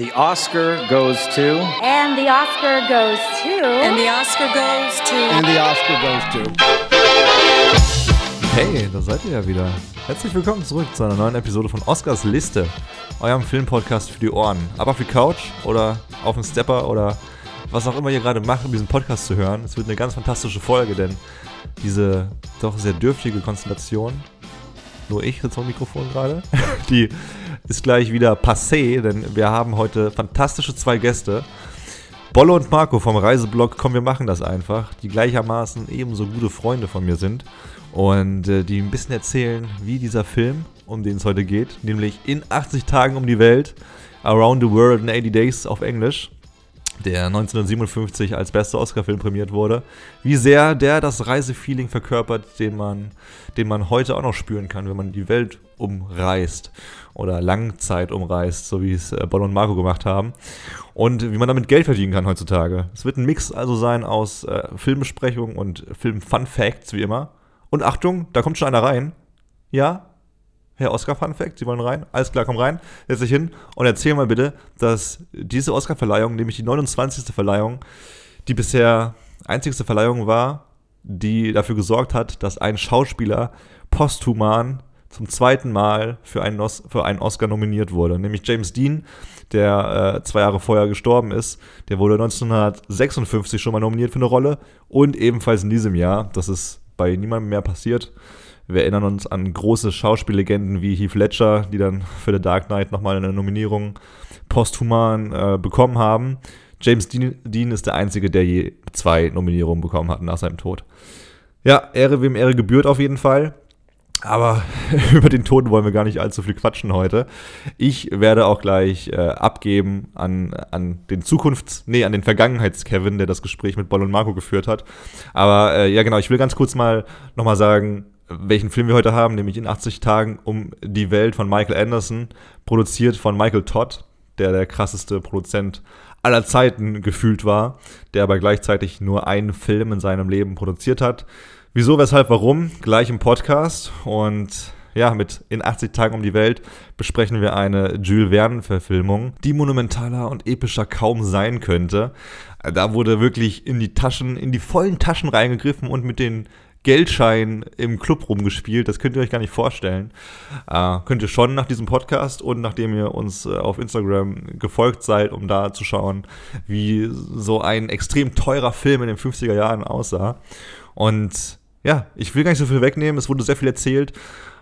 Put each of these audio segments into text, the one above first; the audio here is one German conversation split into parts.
the Oscar goes to. And the Oscar goes to. And the Oscar goes to. And the Oscar goes to. Hey, da seid ihr ja wieder. Herzlich willkommen zurück zu einer neuen Episode von Oscars Liste, eurem Filmpodcast für die Ohren. Ab auf die Couch oder auf den Stepper oder was auch immer ihr gerade macht, um diesen Podcast zu hören. Es wird eine ganz fantastische Folge, denn diese doch sehr dürftige Konstellation, nur ich sitze am Mikrofon gerade, die ist gleich wieder passé, denn wir haben heute fantastische zwei Gäste. Bolle und Marco vom Reiseblog Komm, wir machen das einfach, die gleichermaßen ebenso gute Freunde von mir sind und äh, die ein bisschen erzählen, wie dieser Film, um den es heute geht, nämlich in 80 Tagen um die Welt, Around the World in 80 Days auf Englisch, der 1957 als bester Oscar-Film prämiert wurde, wie sehr der das Reisefeeling verkörpert, den man, den man heute auch noch spüren kann, wenn man die Welt umreist oder Langzeit umreist, so wie es äh, Boll und Marco gemacht haben. Und wie man damit Geld verdienen kann heutzutage. Es wird ein Mix also sein aus äh, Filmbesprechung und Film-Fun-Facts, wie immer. Und Achtung, da kommt schon einer rein. Ja, Herr Oscar Fun Fact, Sie wollen rein? Alles klar, komm rein, setz dich hin und erzähl mal bitte, dass diese Oscar-Verleihung, nämlich die 29. Verleihung, die bisher einzigste Verleihung war, die dafür gesorgt hat, dass ein Schauspieler posthuman zum zweiten Mal für einen, Os für einen Oscar nominiert wurde. Nämlich James Dean, der äh, zwei Jahre vorher gestorben ist. Der wurde 1956 schon mal nominiert für eine Rolle und ebenfalls in diesem Jahr. Das ist bei niemandem mehr passiert. Wir erinnern uns an große Schauspiellegenden wie Heath Ledger, die dann für The Dark Knight nochmal eine Nominierung posthuman äh, bekommen haben. James Dean, Dean, ist der Einzige, der je zwei Nominierungen bekommen hat nach seinem Tod. Ja, Ehre wem Ehre gebührt auf jeden Fall. Aber über den Tod wollen wir gar nicht allzu viel quatschen heute. Ich werde auch gleich äh, abgeben an, an den Zukunfts-, nee, an den Vergangenheits-Kevin, der das Gespräch mit Boll und Marco geführt hat. Aber äh, ja, genau, ich will ganz kurz mal nochmal sagen, welchen Film wir heute haben, nämlich in 80 Tagen um die Welt von Michael Anderson, produziert von Michael Todd, der der krasseste Produzent aller Zeiten gefühlt war, der aber gleichzeitig nur einen Film in seinem Leben produziert hat. Wieso, weshalb, warum? Gleich im Podcast. Und ja, mit In 80 Tagen um die Welt besprechen wir eine Jules Verne-Verfilmung, die monumentaler und epischer kaum sein könnte. Da wurde wirklich in die Taschen, in die vollen Taschen reingegriffen und mit den Geldschein im Club rumgespielt. Das könnt ihr euch gar nicht vorstellen. Äh, könnt ihr schon nach diesem Podcast und nachdem ihr uns äh, auf Instagram gefolgt seid, um da zu schauen, wie so ein extrem teurer Film in den 50er Jahren aussah. Und ja, ich will gar nicht so viel wegnehmen. Es wurde sehr viel erzählt.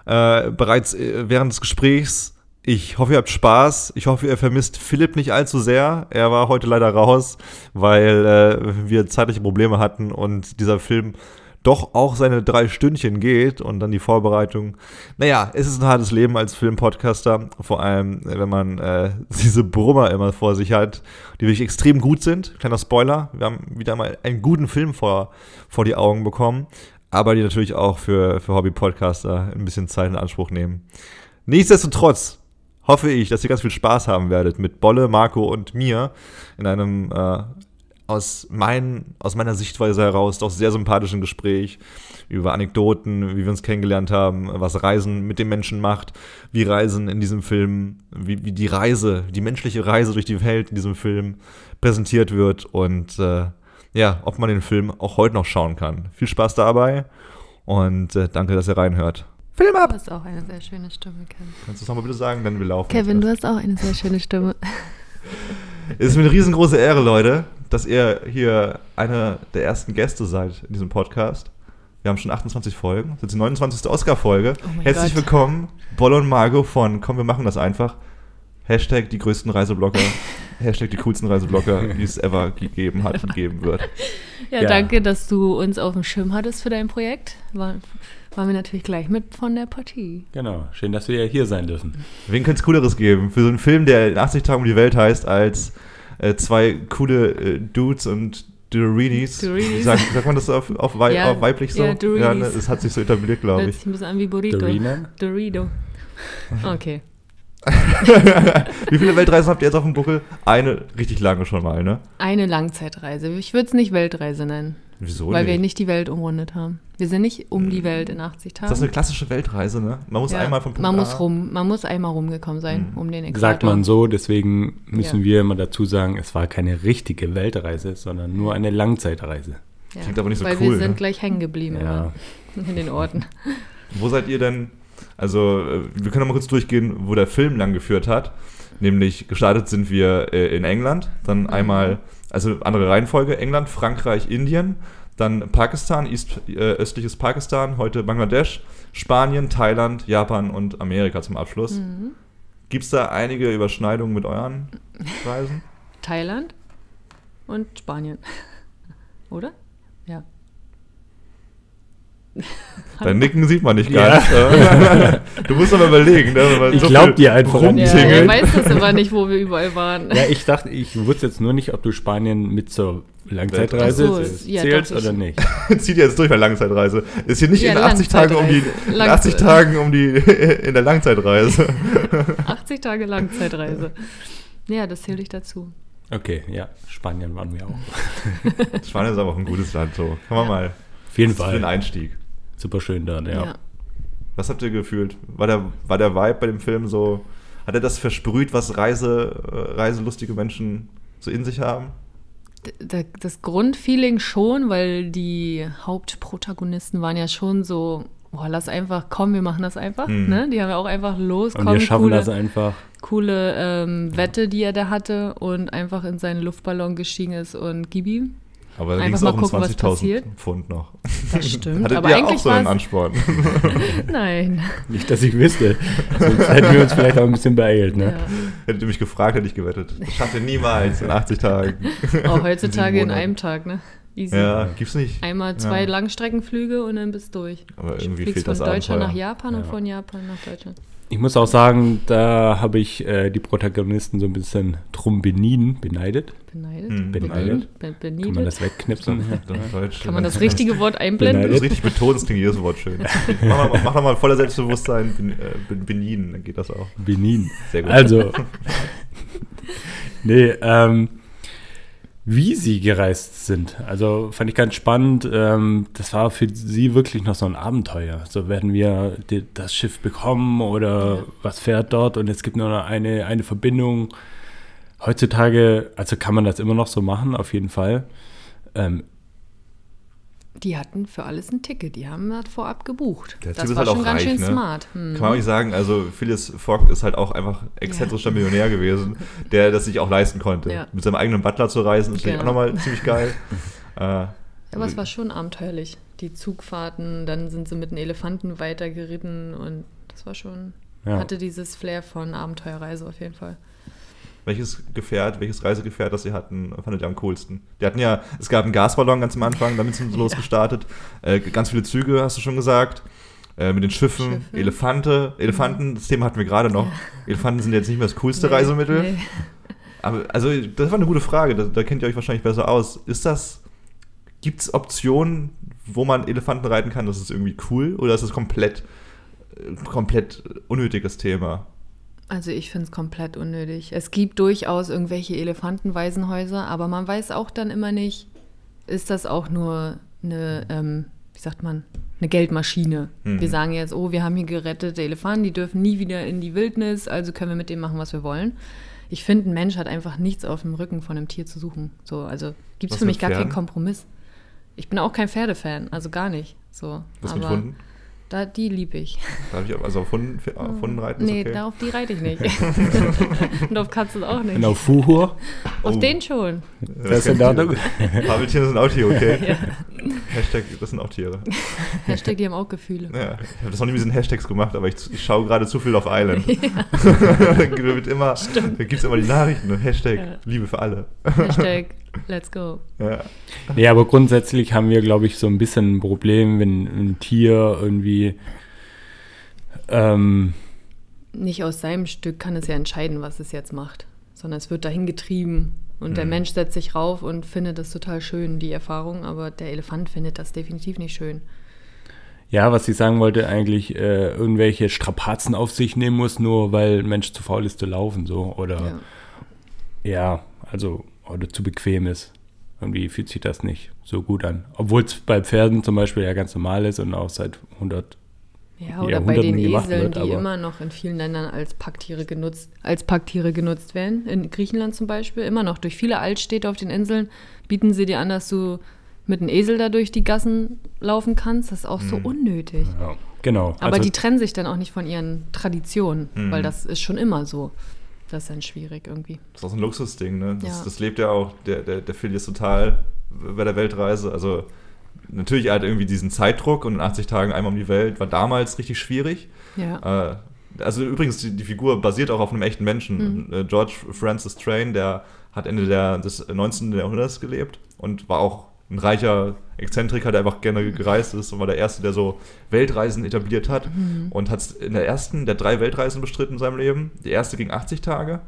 Äh, bereits äh, während des Gesprächs ich hoffe, ihr habt Spaß. Ich hoffe, ihr vermisst Philipp nicht allzu sehr. Er war heute leider raus, weil äh, wir zeitliche Probleme hatten und dieser Film doch auch seine drei Stündchen geht und dann die Vorbereitung. Naja, es ist ein hartes Leben als Filmpodcaster, vor allem wenn man äh, diese Brummer immer vor sich hat, die wirklich extrem gut sind. Kleiner Spoiler, wir haben wieder mal einen guten Film vor, vor die Augen bekommen, aber die natürlich auch für, für Hobby-Podcaster ein bisschen Zeit in Anspruch nehmen. Nichtsdestotrotz hoffe ich, dass ihr ganz viel Spaß haben werdet mit Bolle, Marco und mir in einem äh, aus, mein, aus meiner Sichtweise heraus doch sehr sympathischen Gespräch über Anekdoten, wie wir uns kennengelernt haben, was Reisen mit den Menschen macht, wie Reisen in diesem Film, wie, wie die Reise, die menschliche Reise durch die Welt in diesem Film präsentiert wird und äh, ja, ob man den Film auch heute noch schauen kann. Viel Spaß dabei und äh, danke, dass ihr reinhört. Film ab! Du hast auch eine sehr schöne Stimme, Kevin. Kannst du es nochmal bitte sagen, wenn wir laufen? Kevin, du hast auch eine sehr schöne Stimme. Es ist mir eine riesengroße Ehre, Leute, dass ihr hier einer der ersten Gäste seid in diesem Podcast. Wir haben schon 28 Folgen. Das ist die 29. Oscar-Folge. Oh Herzlich Gott. willkommen, Bolle und Margot von Komm, wir machen das einfach. Hashtag die größten Reiseblocker. Hashtag die coolsten Reiseblocker, die es ever gegeben hat und geben wird. Ja, Ja. danke, dass du uns auf dem Schirm hattest für dein Projekt. War, waren wir natürlich gleich mit von der Partie. Genau, schön, dass wir hier sein dürfen. Wen könnte es Cooleres geben für so einen Film, der in 80 Tagen um die Welt heißt, als äh, zwei coole äh, Dudes und Dorinis. Dorinis. Sagt, sagt man das auf, auf, wei Ja, auf weiblich so? ja, Dorinis. ne, das hat sich so etabliert, glaube ich. sich ein bisschen an wie Burrito. Dorina? Dorito. Okay. Wie viele Weltreisen habt ihr jetzt auf dem Buckel? Eine richtig lange schon mal, ne? Eine Langzeitreise. Ich würde es nicht Weltreise nennen. Wieso weil wir nicht? nicht die Welt umrundet haben. Wir sind nicht um die Welt in 80 Tagen. Das ist eine klassische Weltreise, ne? Man muss Ja, einmal vom Punkt man A muss rum, man muss einmal rumgekommen sein um den Äquator. Sagt man so, deswegen müssen Ja. wir immer dazu sagen, es war keine richtige Weltreise, sondern nur eine Langzeitreise. Ja, Klingt aber nicht so weil cool, wir sind ne? gleich hängen geblieben in den Orten. Wo seid ihr denn? Also, äh, wir können mal kurz durchgehen, wo der Film lang geführt hat. Nämlich gestartet sind wir äh, in England, dann Mhm. einmal, also andere Reihenfolge, England, Frankreich, Indien, dann Pakistan, East, äh, östliches Pakistan, heute Bangladesch, Spanien, Thailand, Japan und Amerika zum Abschluss. Mhm. Gibt es da einige Überschneidungen mit euren Reisen? Thailand und Spanien. Oder? Ja. Dein Nicken sieht man nicht ganz. äh. du musst aber überlegen. Ne? Ich so glaub dir einfach Ja, rumtingelt. er weiß das aber nicht, wo wir überall waren. Ja, ich dachte, ich wusste jetzt nur nicht, ob du Spanien mit zur Langzeitreise so, ja, zählst ich- oder nicht. zieht ihr jetzt durch bei Langzeitreise. Ist hier nicht Ja, in 80 Tagen um die in 80 Langzeit- Tagen um die in der Langzeitreise. 80 Tage Langzeitreise. Ja, das zähle ich dazu. Okay, ja, Spanien waren wir auch. Spanien ist aber auch ein gutes Land so. Kann man mal Auf jeden für den Fall. Einstieg. Super schön dort, ja. Ja. Was habt ihr gefühlt? War der war der Vibe bei dem Film so hat er das versprüht, was Reise äh, reiselustige Menschen so in sich haben? Das Grundfeeling schon, weil die Hauptprotagonisten waren ja schon so, boah, lass einfach, komm, wir machen das einfach. Mhm. Ne? Die haben ja auch einfach los, Und komm, wir schaffen coole, das einfach. coole ähm, Wette, die er da hatte und einfach in seinen Luftballon gestiegen ist und gib ihm. Aber da ging es auch um gucken, was 20.000 passiert. Pfund noch. Das stimmt, Hattet aber ihr auch eigentlich so einen Ansporn? Nein. Nicht, dass ich wüsste. Sonst hätten wir uns vielleicht auch ein bisschen beeilt, ne? Ja. Hättet ihr mich gefragt, hätte ich gewettet. Das schafft ihr niemals in 80 Tagen. Auch heutzutage in einem Tag, ne? Easy. Ja, gibt's nicht. Einmal zwei Ja. Langstreckenflüge und dann bist du durch. Aber irgendwie Fliegst fehlt von das Deutschland Abenteuer. nach Japan und Ja. von Japan nach Deutschland. Ich muss auch sagen, da habe ich äh, die Protagonisten so ein bisschen drum benien, beneidet. Beneidet? Hm, beneidet. Be Kann man beniedet? das wegknipsen? Deutsch. Kann man das richtige Wort Wenn einblenden? du es richtig betonst, klingt jedes Wort schön. mach, mal, mach doch mal voller Selbstbewusstsein ben, äh, ben- Benin, dann geht das auch. Benin. Sehr gut. Also, nee, ähm, wie sie gereist sind. Also fand ich ganz spannend. Ähm, das war für sie wirklich noch so ein Abenteuer. So werden wir das Schiff bekommen oder was fährt dort und es gibt nur noch eine, eine Verbindung. Heutzutage, also kann man das immer noch so machen, auf jeden Fall. Die hatten für alles ein Ticket. Die haben das vorab gebucht. Der das Typ ist war halt schon auch ganz reich, schön ne? smart. Hm. Kann man auch nicht sagen, also Phyllis Fogg ist halt auch einfach exzentrischer Millionär gewesen, der das sich auch leisten konnte. Ja. Mit seinem eigenen Butler zu reisen, ist natürlich auch Genau. nochmal ziemlich geil. äh, Aber es war schon abenteuerlich. Die Zugfahrten, dann sind sie mit einem Elefanten weitergeritten und das war schon, Ja. hatte dieses Flair von Abenteuerreise auf jeden Fall. Welches Gefährt, welches Reisegefährt, das sie hatten, fandet ihr am coolsten? Die hatten ja, es gab einen Gasballon ganz am Anfang, damit sind sie losgestartet. Äh, ganz viele Züge, hast du schon gesagt. Äh, mit den Schiffen, Schiffe. Elefante, Elefanten, das Thema hatten wir gerade noch. Elefanten sind jetzt nicht mehr das coolste Nee, Reisemittel. nee. Aber also, das war eine gute Frage, da, da kennt ihr euch wahrscheinlich besser aus. Ist das, gibt es Optionen, wo man Elefanten reiten kann, das ist irgendwie cool? Oder ist das komplett, äh, komplett unnötiges Thema? Also ich finde es komplett unnötig. Es gibt durchaus irgendwelche Elefantenwaisenhäuser, aber man weiß auch dann immer nicht, ist das auch nur eine, ähm, wie sagt man, eine Geldmaschine. Mhm. Wir sagen jetzt, oh, wir haben hier gerettete Elefanten, die dürfen nie wieder in die Wildnis, also können wir mit dem machen, was wir wollen. Ich finde, ein Mensch hat einfach nichts auf dem Rücken von einem Tier zu suchen. So, also gibt es für mit mich gar keinen Pferden? Kompromiss. Ich bin auch kein Pferdefan, also gar nicht. So, Was mit aber Hunden? Da, die liebe ich. Darf ich auch- also auf Hunden, auf Hunden reiten ist Nee, okay? auf die reite ich nicht. Und auf Katzen auch nicht. und auf Fuhur, Auf Oh. den schon. das ist in Ordnung. Fabeltiere sind auch Tiere, okay? Hashtag, das sind auch Tiere. Hashtag, die haben auch Gefühle. Ja, ich habe das noch nie mit diesen Hashtags gemacht, aber ich, ich schaue gerade zu viel auf Island. da gibt immer, da gibt's immer die Nachrichten, ne? Hashtag Ja. Liebe für alle. Hashtag, let's go. Ja. Nee, aber grundsätzlich haben wir, glaube ich, so ein bisschen ein Problem, wenn ein Tier irgendwie ähm, Nicht aus seinem Stück kann es ja entscheiden, was es jetzt macht, sondern es wird dahin getrieben. Und der Mhm. Mensch setzt sich rauf und findet das total schön, die Erfahrung, aber der Elefant findet das definitiv nicht schön. Ja, was ich sagen wollte, eigentlich äh, irgendwelche Strapazen auf sich nehmen muss, nur weil ein Mensch zu faul ist zu laufen, so. Oder Ja. ja, also, oder zu bequem ist. Irgendwie fühlt sich das nicht so gut an. Obwohl es bei Pferden zum Beispiel ja ganz normal ist und auch seit 100 Ja, oder bei den Eseln, wird, die immer noch in vielen Ländern als Packtiere genutzt, als Packtiere genutzt werden. In Griechenland zum Beispiel, immer noch. Durch viele Altstädte auf den Inseln bieten sie dir an, dass du mit einem Esel da durch die Gassen laufen kannst. Das ist auch so unnötig. Ja, genau. Aber also, die trennen sich dann auch nicht von ihren Traditionen, weil das ist schon immer so. Das ist dann schwierig irgendwie. Das ist auch so ein Luxusding, ne? Das, Ja. das lebt ja auch, der, der, der Phil ist total bei der Weltreise. Also natürlich halt irgendwie diesen Zeitdruck und in 80 Tagen einmal um die Welt war damals richtig schwierig. Ja. Äh, also übrigens, die, die Figur basiert auch auf einem echten Menschen. Äh, George Francis Train, der hat Ende der, des 19. Jahrhunderts gelebt und war auch ein reicher Exzentriker, der einfach gerne gereist ist und war der Erste, der so Weltreisen etabliert hat und hat in der ersten der drei Weltreisen bestritten in seinem Leben. Die erste ging 80 Tage,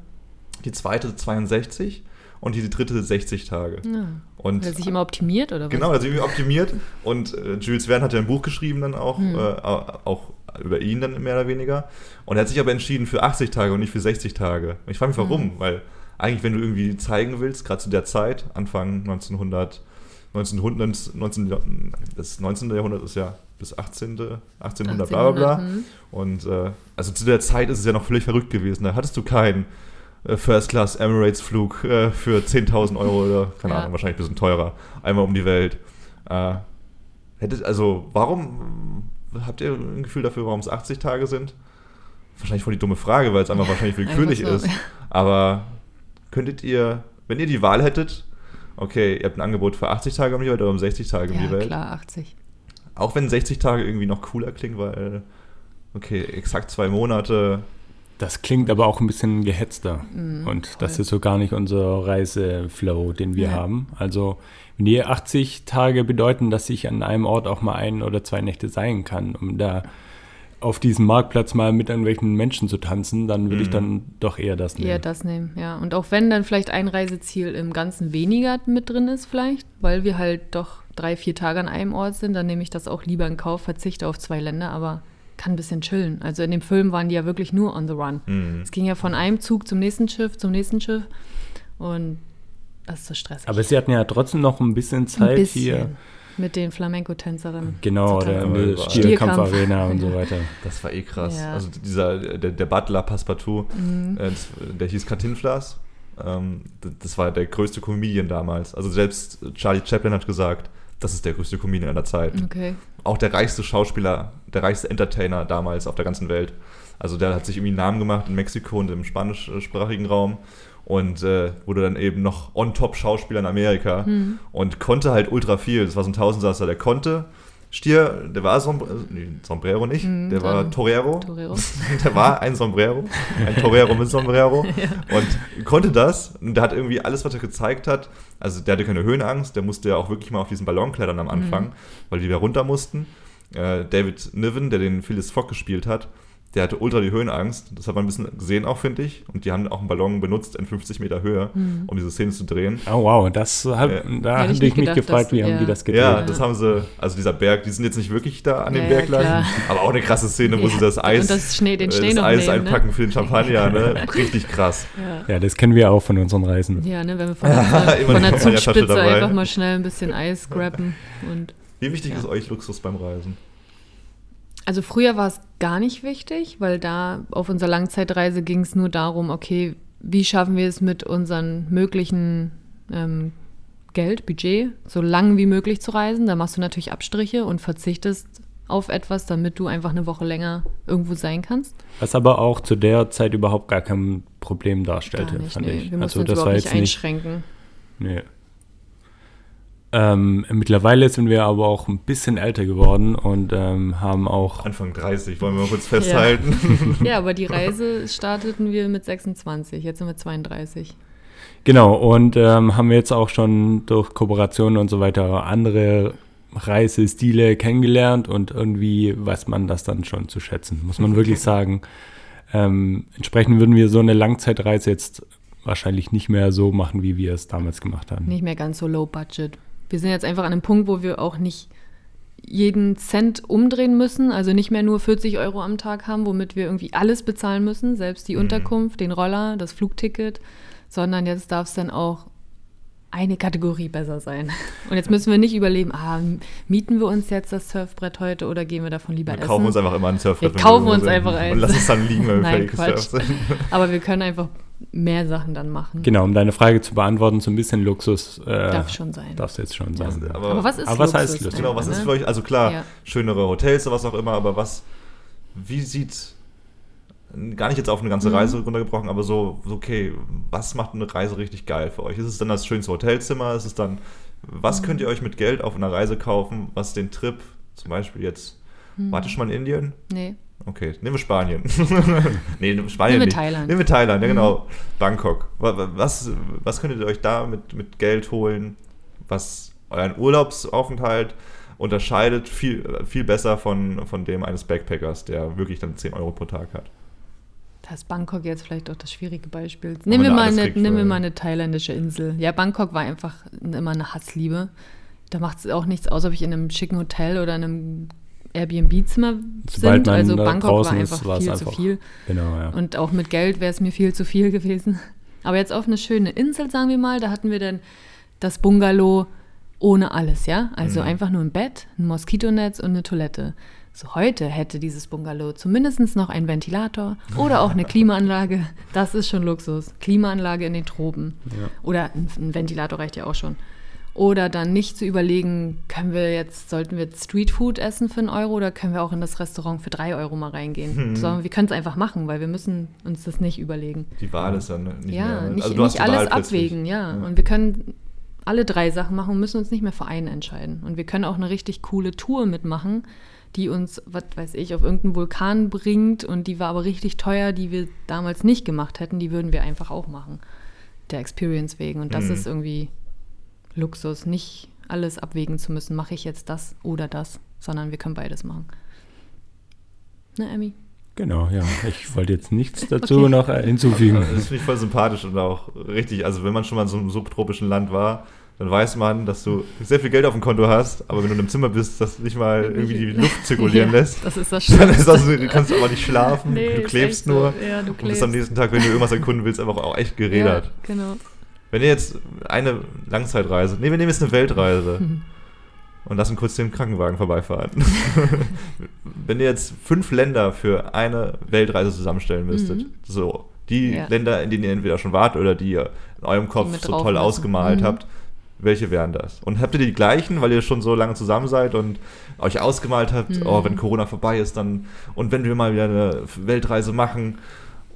die zweite 62 und die dritte 60 Tage. ja. Und Hat er sich immer optimiert oder was? Genau, also irgendwie optimiert. Und äh, Jules Verne hat ja ein Buch geschrieben dann auch, Hm. äh, auch über ihn dann mehr oder weniger. Und er hat sich aber entschieden für 80 Tage und nicht für 60 Tage. Ich frage mich, warum? Hm. Weil eigentlich, wenn du irgendwie zeigen willst, gerade zu der Zeit, Anfang 1900, 1900, 19, das 19. Jahrhundert ist ja bis 18. 1800, bla bla bla. 1800, hm. Und äh, also zu der Zeit ist es ja noch völlig verrückt gewesen. Da hattest du keinen äh, First-Class Emirates-Flug äh, für 10.000 Euro oder, keine Ja. Ahnung, wahrscheinlich ein bisschen teurer, einmal um die Welt. Äh, hättet, also, warum habt ihr ein Gefühl dafür, warum es 80 Tage sind? Wahrscheinlich voll die dumme Frage, weil es einfach wahrscheinlich willkürlich ist. Aber könntet ihr, wenn ihr die Wahl hättet, okay, ihr habt ein Angebot für 80 Tage um die Welt oder um 60 Tage um Ja, die Welt, klar, 80. auch wenn 60 Tage irgendwie noch cooler klingt, weil, okay, exakt zwei Monate. Das klingt aber auch ein bisschen gehetzter. Mhm, und das voll. ist so gar nicht unser Reiseflow, den wir Ja. haben. Also, wenn die 80 Tage bedeuten, dass ich an einem Ort auch mal ein oder zwei Nächte sein kann, um da auf diesem Marktplatz mal mit irgendwelchen Menschen zu tanzen, dann würde ich Mhm. dann doch eher das nehmen. Eher das nehmen, ja. Und auch wenn dann vielleicht ein Reiseziel im Ganzen weniger mit drin ist, vielleicht, weil wir halt doch drei, vier Tage an einem Ort sind, dann nehme ich das auch lieber in Kauf, verzichte auf zwei Länder, aber kann ein bisschen chillen. Also in dem Film waren die ja wirklich nur on the run. Mhm. Es ging ja von einem Zug zum nächsten Schiff, zum nächsten Schiff und das ist so stressig. Aber sie hatten ja trotzdem noch ein bisschen ein Zeit bisschen hier. mit den Flamenco-Tänzerinnen. Genau, der Stierkampf. Stierkampfarena und so weiter. Das war eh krass. Ja. Also dieser, der, der Butler Passepartout, Mhm. äh, der hieß Cantinflas. Ähm, das war der größte Comedian damals. Also selbst Charlie Chaplin hat gesagt, das ist der größte Comedian aller Zeiten. Okay. Auch der reichste Schauspieler, der reichste Entertainer damals auf der ganzen Welt. Also der hat sich irgendwie einen Namen gemacht in Mexiko und im spanischsprachigen Raum und äh, wurde dann eben noch on-top-Schauspieler in Amerika Mhm. und konnte halt ultra viel. Das war so ein Tausendsasser, der konnte Stier, der war Sombrero, nee, Sombrero nicht, Mhm, der war Torero. Torero. der war ein Sombrero, ein Torero mit Sombrero und konnte das. Und der hat irgendwie alles, was er gezeigt hat. Also der hatte keine Höhenangst, der musste ja auch wirklich mal auf diesen Ballon klettern am Anfang, Mhm. weil die da runter mussten. Äh, David Niven, der den Phyllis Fogg gespielt hat, der hatte ultra die Höhenangst. Das hat man ein bisschen gesehen auch, finde ich. Und die haben auch einen Ballon benutzt in 50 Meter Höhe, Mhm. um diese Szene zu drehen. Oh wow, das hat, Ja. da Hätte ich mich gedacht, gefragt, dass- wie haben ja. die das gedreht. Ja, das haben sie, also dieser Berg, die sind jetzt nicht wirklich da an dem Ja, Berg ja, lang, klar. aber auch eine krasse Szene, wo Ja. sie das Eis, Und das Schnee- den äh, Schnee das noch Eis nehmen, ne? einpacken für den Champagner, ne? Richtig krass. Ja. Ja, das kennen wir auch von unseren Reisen. Ja, ne, wenn wir von der, von der Zugspitze dabei. einfach mal schnell ein bisschen Eis grabben. Und Wie wichtig Ja. ist euch Luxus beim Reisen? Also früher war es gar nicht wichtig, weil da auf unserer Langzeitreise ging es nur darum, okay, wie schaffen wir es mit unseren möglichen ähm, Geld, Budget, so lang wie möglich zu reisen. Da machst du natürlich Abstriche und verzichtest auf etwas, damit du einfach eine Woche länger irgendwo sein kannst. Was aber auch zu der Zeit überhaupt gar kein Problem Gar darstellte, nicht, fand nee. ich. Wir Also uns das war nicht jetzt nicht. einschränken. Nee. Ähm, mittlerweile sind wir aber auch ein bisschen älter geworden und ähm, haben auch Anfang 30, wollen wir mal kurz festhalten. Ja, aber die Reise starteten wir mit 26, jetzt sind wir 32. Genau, und ähm, haben jetzt auch schon durch Kooperationen und so weiter andere Reisestile kennengelernt und irgendwie weiß man das dann schon zu schätzen, muss man wirklich sagen. Ähm, entsprechend würden wir so eine Langzeitreise jetzt wahrscheinlich nicht mehr so machen, wie wir es damals gemacht haben. Nicht mehr ganz so low budget. Wir sind jetzt einfach an einem Punkt, wo wir auch nicht jeden Cent umdrehen müssen, also nicht mehr nur 40 Euro am Tag haben, womit wir irgendwie alles bezahlen müssen, selbst die Unterkunft, den Roller, das Flugticket, sondern jetzt darf es dann auch eine Kategorie besser sein. Und jetzt müssen wir nicht überlegen, ah, mieten wir uns jetzt das Surfbrett heute oder gehen wir davon lieber Wir essen? kaufen uns einfach immer ein Surfbrett. Wir kaufen irgendwo uns einfach eins. Und lass es dann liegen, wenn wir Nein, fertig sind. Aber wir können einfach mehr Sachen dann machen. Genau, um deine Frage zu beantworten, so ein bisschen Luxus äh, Darf schon sein. Darf es jetzt schon sein. ja. Aber, Aber was ist Aber was heißt Luxus? Luxus? Genau, was ist ne? für euch, also klar, Ja. schönere Hotels oder was auch immer, aber was, wie sieht, gar nicht jetzt auf eine Mhm. ganze Reise runtergebrochen, aber so, okay, was macht eine Reise richtig geil für euch? Ist es dann das schönste Hotelzimmer? Ist es dann, was Mhm. könnt ihr euch mit Geld auf einer Reise kaufen, was den Trip, zum Beispiel jetzt, Mhm. wart ihr schon mal in Indien? Nee. Okay, nehmen wir Spanien. nee, nehmen wir Spanien Nehmen wir. Thailand. Mhm. Nehmen wir Thailand, ja genau. Bangkok. Wa- wa- Was, was könntet ihr euch da mit, mit Geld holen, was euren Urlaubsaufenthalt unterscheidet viel, viel besser von, von dem eines Backpackers, der wirklich dann 10 Euro pro Tag hat? Da ist Bangkok jetzt vielleicht auch das schwierige Beispiel. Nehmen wir, mal eine, nehmen wir mal eine thailändische Insel. Ja, Bangkok war einfach immer eine Hassliebe. Da macht es auch nichts aus, ob ich in einem schicken Hotel oder in einem Airbnb-Zimmer sind. man Also Bangkok war ist, einfach es viel einfach- zu viel. Genau, ja. Und auch mit Geld wäre es mir viel zu viel gewesen. Aber jetzt auf eine schöne Insel, sagen wir mal, da hatten wir dann das Bungalow ohne alles, ja? Also Mhm. einfach nur ein Bett, ein Moskitonetz und eine Toilette. So heute hätte dieses Bungalow zumindest noch einen Ventilator oder auch eine Klimaanlage. Das ist schon Luxus. Klimaanlage in den Tropen. Oder ein, Ventilator reicht ja auch schon. Oder dann nicht zu überlegen, können wir jetzt, sollten wir jetzt Streetfood essen für einen Euro oder können wir auch in das Restaurant für drei Euro mal reingehen? Hm. Sondern wir können es einfach machen, weil wir müssen uns das nicht überlegen. Die Wahl ist dann nicht ja, mehr. nicht, also nicht alles abwägen, ja. Und wir können alle drei Sachen machen und müssen uns nicht mehr für einen entscheiden. Und wir können auch eine richtig coole Tour mitmachen, die uns, was weiß ich, auf irgendeinen Vulkan bringt und die war aber richtig teuer, die wir damals nicht gemacht hätten, die würden wir einfach auch machen. Der Experience wegen. Und das Mhm. ist irgendwie Luxus, nicht alles abwägen zu müssen, mache ich jetzt das oder das, sondern wir können beides machen. Ne, Emmy? Genau, ja. Ich wollte jetzt nichts dazu Okay. noch hinzufügen. Das finde ich voll sympathisch und auch richtig. Also wenn man schon mal in so einem subtropischen Land war, dann weiß man, dass du sehr viel Geld auf dem Konto hast, aber wenn du in einem Zimmer bist, das nicht mal irgendwie die Luft zirkulieren Ja, lässt, Das ist das dann ist das, du kannst aber nicht schlafen, Nee, du klebst so. nur Ja, du und bist am klebst. nächsten Tag, wenn du irgendwas erkunden willst, einfach auch echt gerädert. Ja, genau. Wenn ihr jetzt eine Langzeitreise, nee, wir nehmen jetzt eine Weltreise Mhm. und lassen kurz den Krankenwagen vorbeifahren. Wenn ihr jetzt fünf Länder für eine Weltreise zusammenstellen müsstet, so, die Mhm. Länder, in denen ihr entweder schon wart oder die ihr in eurem Kopf so toll ausgemalt Mhm. habt, welche wären das? Und habt ihr die gleichen, weil ihr schon so lange zusammen seid und euch ausgemalt habt, Mhm. oh, wenn Corona vorbei ist, dann und wenn wir mal wieder eine Weltreise machen,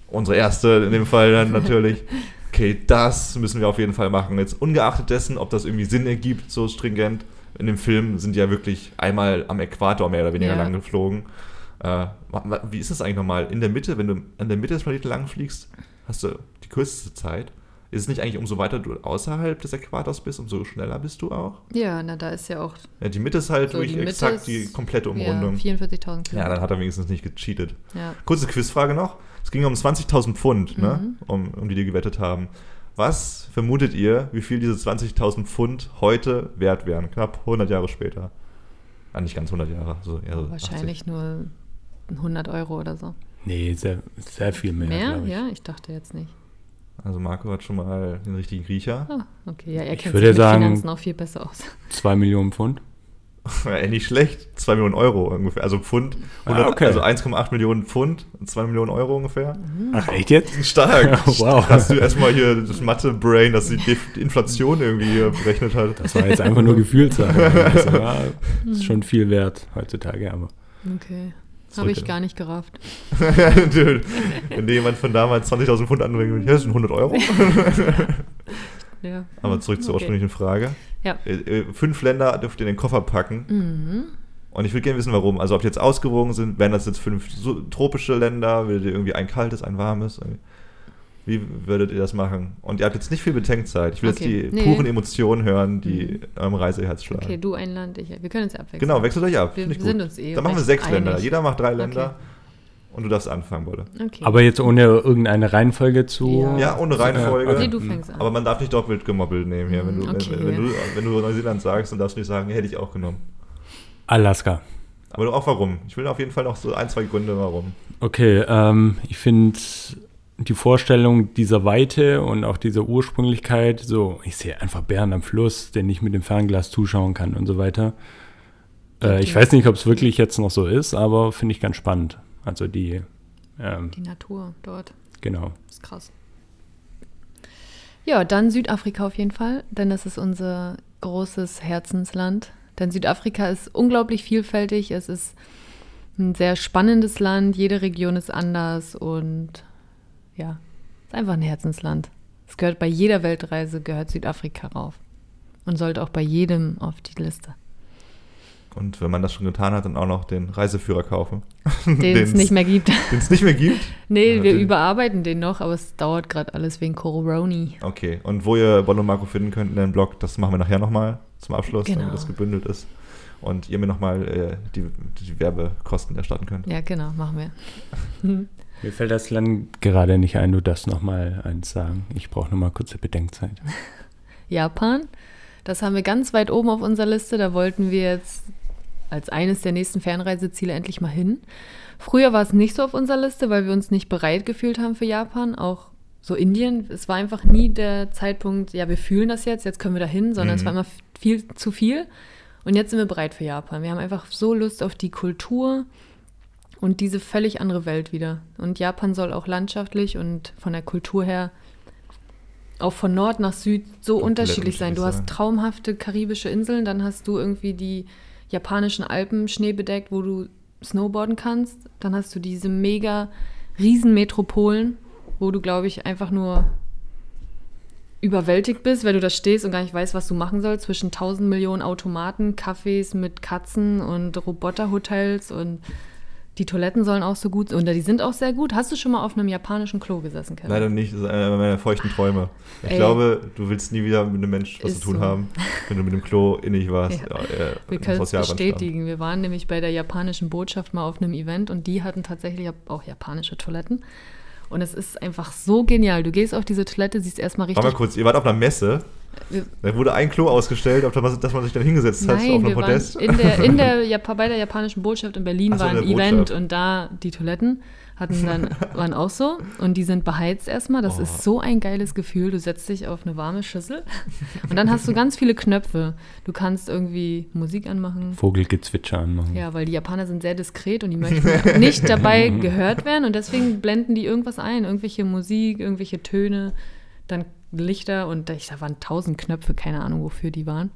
unsere erste in dem Fall dann natürlich, okay, das müssen wir auf jeden Fall machen. Jetzt ungeachtet dessen, ob das irgendwie Sinn ergibt, so stringent. In dem Film sind die ja wirklich einmal am Äquator mehr oder weniger Ja. lang geflogen. Äh, wie ist das eigentlich nochmal? In der Mitte, wenn du an der Mitte des Planeten lang fliegst, hast du die kürzeste Zeit. Ist es nicht eigentlich, umso weiter du außerhalb des Äquators bist, umso schneller bist du auch? Ja, na, da ist ja auch Ja, die Mitte ist halt so Mitte exakt ist- die komplette ja, Umrundung. 44.000 Ja, dann Kilometer. hat er wenigstens nicht gecheatet. Ja. Kurze Quizfrage noch. Es ging um 20.000 Pfund, ne? Mhm. um, um die die gewettet haben. Was vermutet ihr, wie viel diese 20.000 Pfund heute wert wären? Knapp 100 Jahre später. Ah, nicht ganz 100 Jahre. So eher so Wahrscheinlich nur 100 Euro oder so. Nee, sehr, sehr viel mehr. Mehr? ich. Ja, ich dachte jetzt nicht. 80. Also Marco hat schon mal den richtigen Riecher. Ah, okay. Ja, er Ich kennt würde sich mit sagen- Finanzen auch viel besser aus. Zwei Millionen Pfund. Ja, nicht schlecht. 2 Millionen Euro ungefähr. Also Pfund. 100, Ah, okay. Also 1,8 Millionen Pfund. 2 Millionen Euro ungefähr. Ach, echt jetzt? Stark. Wow. Hast du erstmal hier das Mathe-Brain, das die Inflation irgendwie hier berechnet hat. Das war jetzt einfach nur Gefühlssache. Also, ja, ist schon viel wert heutzutage, aber. Okay. Habe ich gar nicht gerafft. Wenn dir jemand von damals 20.000 Pfund anbringt, ja, das sind 100 Euro. Ja. Aber zurück zur Okay. ursprünglichen Frage. Ja. Äh, äh, Fünf Länder dürft ihr in den Koffer packen. Mhm. Und ich würde gerne wissen, warum. Also ob die jetzt ausgewogen sind, wären das jetzt fünf tropische Länder, würdet ihr irgendwie ein kaltes, ein warmes? Wie würdet ihr das machen? Und ihr habt jetzt nicht viel Bedenkzeit. Ich will Okay. jetzt die Nee. puren Emotionen hören, die Mhm. in eurem Reiseherz schlagen. Okay, du ein Land, ich. Wir können uns ja abwechseln. Genau, wechselt euch ab. Wir sind gut. uns eh Dann machen wir sechs Länder. einig. Jeder macht drei Länder. Okay. Und du darfst anfangen, Wolle. Okay. Aber jetzt ohne irgendeine Reihenfolge zu. Ja. Ja, ohne Reihenfolge. okay. du fängst an. Aber man darf nicht doppelt gemobbelt nehmen hier. Wenn du, Okay. wenn, wenn, du, wenn du Neuseeland sagst, dann darfst du nicht sagen, hätte ich auch genommen. Alaska. Aber auch warum. Ich will auf jeden Fall noch so ein, zwei Gründe, warum. Okay, ähm, ich finde die Vorstellung dieser Weite und auch dieser Ursprünglichkeit, so, ich sehe einfach Bären am Fluss, den ich mit dem Fernglas zuschauen kann und so weiter. Äh, ich weiß nicht, ob es wirklich jetzt noch so ist, aber finde ich ganz spannend. Also die, ähm, Die Natur dort. genau. ist krass. Ja, dann Südafrika auf jeden Fall, denn das ist unser großes Herzensland. Denn Südafrika ist unglaublich vielfältig. Es ist ein sehr spannendes Land. Jede Region ist anders und ja, ist einfach ein Herzensland. Es gehört bei jeder Weltreise gehört Südafrika rauf und sollte auch bei jedem auf die Liste, Und wenn man das schon getan hat, dann auch noch den Reiseführer kaufen. den es nicht mehr gibt. Den es nicht mehr gibt? nee, Ja, wir den- überarbeiten den noch, aber es dauert gerade alles wegen Coroni. Okay, und wo ihr Bon und Marco finden könnt in deinem Blog, das machen wir nachher nochmal zum Abschluss, Genau. damit das gebündelt ist. Und ihr mir nochmal äh, die, die Werbekosten erstatten könnt. Ja, genau, machen wir. Mir fällt das Land gerade nicht ein, du darfst noch mal eins sagen. Ich brauche noch mal kurze Bedenkzeit. Japan. Das haben wir ganz weit oben auf unserer Liste. Da wollten wir jetzt als eines der nächsten Fernreiseziele endlich mal hin. Früher war es nicht so auf unserer Liste, weil wir uns nicht bereit gefühlt haben für Japan. Auch so Indien. Es war einfach nie der Zeitpunkt, ja, wir fühlen das jetzt, jetzt können wir da hin, sondern es Mhm. war immer viel zu viel. Und jetzt sind wir bereit für Japan. Wir haben einfach so Lust auf die Kultur und diese völlig andere Welt wieder. Und Japan soll auch landschaftlich und von der Kultur her auch von Nord nach Süd so Komplett unterschiedlich sein. Du hast traumhafte karibische Inseln, dann hast du irgendwie die japanischen Alpen schneebedeckt, wo du snowboarden kannst. Dann hast du diese mega Riesenmetropolen, wo du, glaube ich, einfach nur überwältigt bist, weil du da stehst und gar nicht weißt, was du machen sollst. Zwischen tausend Millionen Automaten, Cafés mit Katzen und Roboterhotels und die Toiletten sollen auch so gut und die sind auch sehr gut. Hast du schon mal auf einem japanischen Klo gesessen, Kevin? Leider nicht, das ist einer meiner feuchten Träume. Ich Ey. glaube, du willst nie wieder mit einem Mensch was Ist zu tun so. haben, wenn du mit dem Klo innig warst. Ja. Ja. äh, Wir können es bestätigen. Wir waren nämlich bei der japanischen Botschaft mal auf einem Event und die hatten tatsächlich auch japanische Toiletten. Und es ist einfach so genial. Du gehst auf diese Toilette, siehst erstmal Warte richtig. mal kurz, ihr wart auf einer Messe, da wurde ein Klo ausgestellt, auf das dass man sich dann hingesetzt hat auf Nein, einem Podest. in der, in der, bei der japanischen Botschaft in Berlin Ach war in ein Event und da die Toiletten hatten dann, waren auch so und die sind beheizt erstmal. Das Oh. ist so ein geiles Gefühl. Du setzt dich auf eine warme Schüssel und dann hast du ganz viele Knöpfe. Du kannst irgendwie Musik anmachen. Vogelgezwitscher anmachen. Ja, weil die Japaner sind sehr diskret und die möchten nicht dabei gehört werden und deswegen blenden die irgendwas ein, irgendwelche Musik, irgendwelche Töne, dann Lichter und ich, da waren tausend Knöpfe, keine Ahnung, wofür die waren.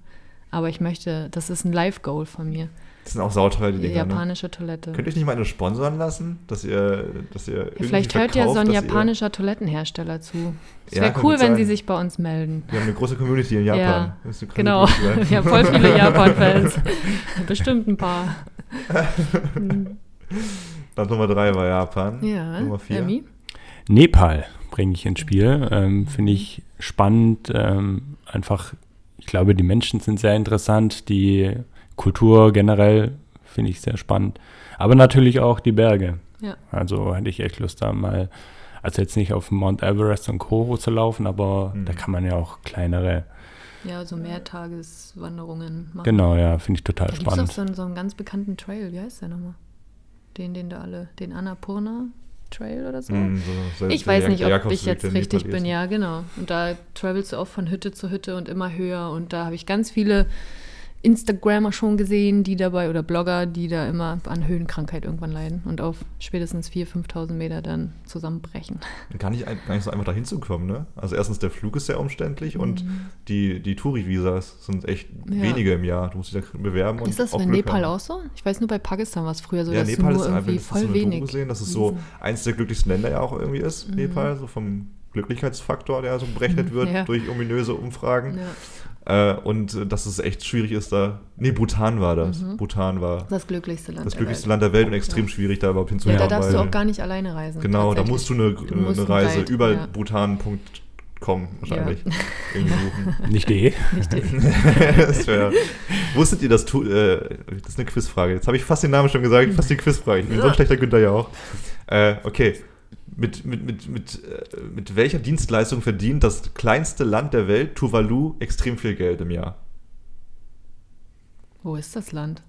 Aber ich möchte, das ist ein Live-Goal von mir. Das sind auch sauteuer, die Die Dinger. Ne? japanische Toilette. Könnt ihr euch nicht mal eine sponsoren lassen, dass ihr, dass ihr Ja, vielleicht hört ja so ein dass ihr- japanischer Toilettenhersteller zu. Es Ja, wäre kann cool, wenn sein. sie sich bei uns melden. Wir haben eine große Community in Japan. Ja, Das kann genau. sein. Ja, voll viele Japan-Fans. Bestimmt ein paar. Dann Nummer drei war Japan. Ja, Nummer vier. Emmy? Nepal bringe ich ins Spiel. Ähm, Finde ich spannend. Ähm, einfach, ich glaube, die Menschen sind sehr interessant. Die Kultur generell finde ich sehr spannend. Aber natürlich auch die Berge. Ja. Also hätte ich echt Lust, da mal, also jetzt nicht auf Mount Everest und Co. zu laufen, aber Mhm. da kann man ja auch kleinere. Ja, so Mehrtageswanderungen machen. Genau, ja, finde ich total Da gibt es auch spannend. so einen, so einen ganz bekannten Trail. Wie heißt der nochmal? Den, den da alle, den Annapurna Trail oder so. Mm, so, Ich weiß nicht, ob ich jetzt richtig bin. Ja, genau. Und da travelst du auch von Hütte zu Hütte und immer höher. Und da habe ich ganz viele Instagrammer schon gesehen, die dabei, oder Blogger, die da immer an Höhenkrankheit irgendwann leiden und auf spätestens 4.000, 5.000 Meter dann zusammenbrechen. Gar nicht, gar nicht so einfach dahin zu kommen, ne? Also erstens, der Flug ist sehr umständlich und die, die Touri-Visas sind echt Mhm. Ja. wenige im Jahr. Du musst dich da bewerben und ist das in Nepal haben. auch so? Ich weiß nur, bei Pakistan war es früher so, ja, dass Nepal du ist nur einfach irgendwie ist voll so wenig. Gesehen, dass es so eins der glücklichsten Länder ja auch irgendwie ist, Nepal, so vom Glücklichkeitsfaktor, der so berechnet wird Mhm. Ja. durch ominöse Umfragen. Ja, Äh, und dass es echt schwierig ist, da. Nee, Bhutan war das. Mhm. Bhutan war das glücklichste Land. das der glücklichste Welt. Land der Welt und extrem schwierig, da überhaupt Ja, hinzukommen. da darfst du auch gar nicht alleine reisen. Genau, da musst du eine, Du musst eine Reise Guide, über ja. bhutan.com wahrscheinlich irgendwie buchen. Nicht eh. Nicht den- das wär, wusstet ihr das? Tu- Äh, das ist eine Quizfrage. Jetzt habe ich fast den Namen schon gesagt, fast die Quizfrage. Ich bin so ein schlechter Günther ja auch. Äh, okay. Mit, mit, mit, mit, äh, mit welcher Dienstleistung verdient das kleinste Land der Welt, Tuvalu, extrem viel Geld im Jahr? Wo ist das Land?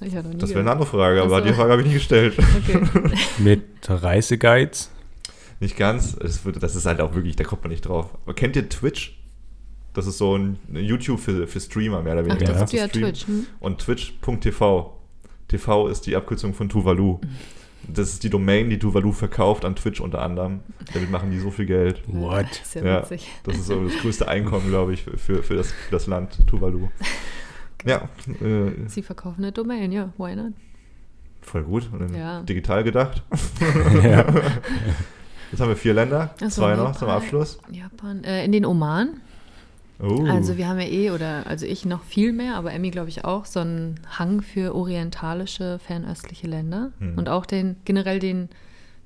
Ich ja noch nie Das wäre eine andere Frage, aber Ach so. die Frage habe ich nicht gestellt. Okay. Mit Reiseguides. Nicht ganz. Das, wird, das ist halt auch wirklich, da kommt man nicht drauf. Aber kennt ihr Twitch? Das ist so ein YouTube für, für Streamer, mehr oder Ach, weniger. das Kannst ist ja. Twitch. Hm? Und twitch.tv. TV ist die Abkürzung von Tuvalu. Das ist die Domain, die Tuvalu verkauft an Twitch unter anderem. Damit machen die so viel Geld. What? Das ist ja, Ja, das ist so das größte Einkommen, glaube ich, für, für, das, für das Land Tuvalu. Ja, äh, Sie verkaufen eine Domain, ja, why not? voll gut. Ja. Digital gedacht. ja. Jetzt haben wir vier Länder, Ach so, zwei noch zum Abschluss. Japan. Äh, in den Oman. Oh. Also wir haben ja eh, oder also ich noch viel mehr, aber Emmy glaube ich auch, so einen Hang für orientalische, fernöstliche Länder. Hm. Und auch den, generell den,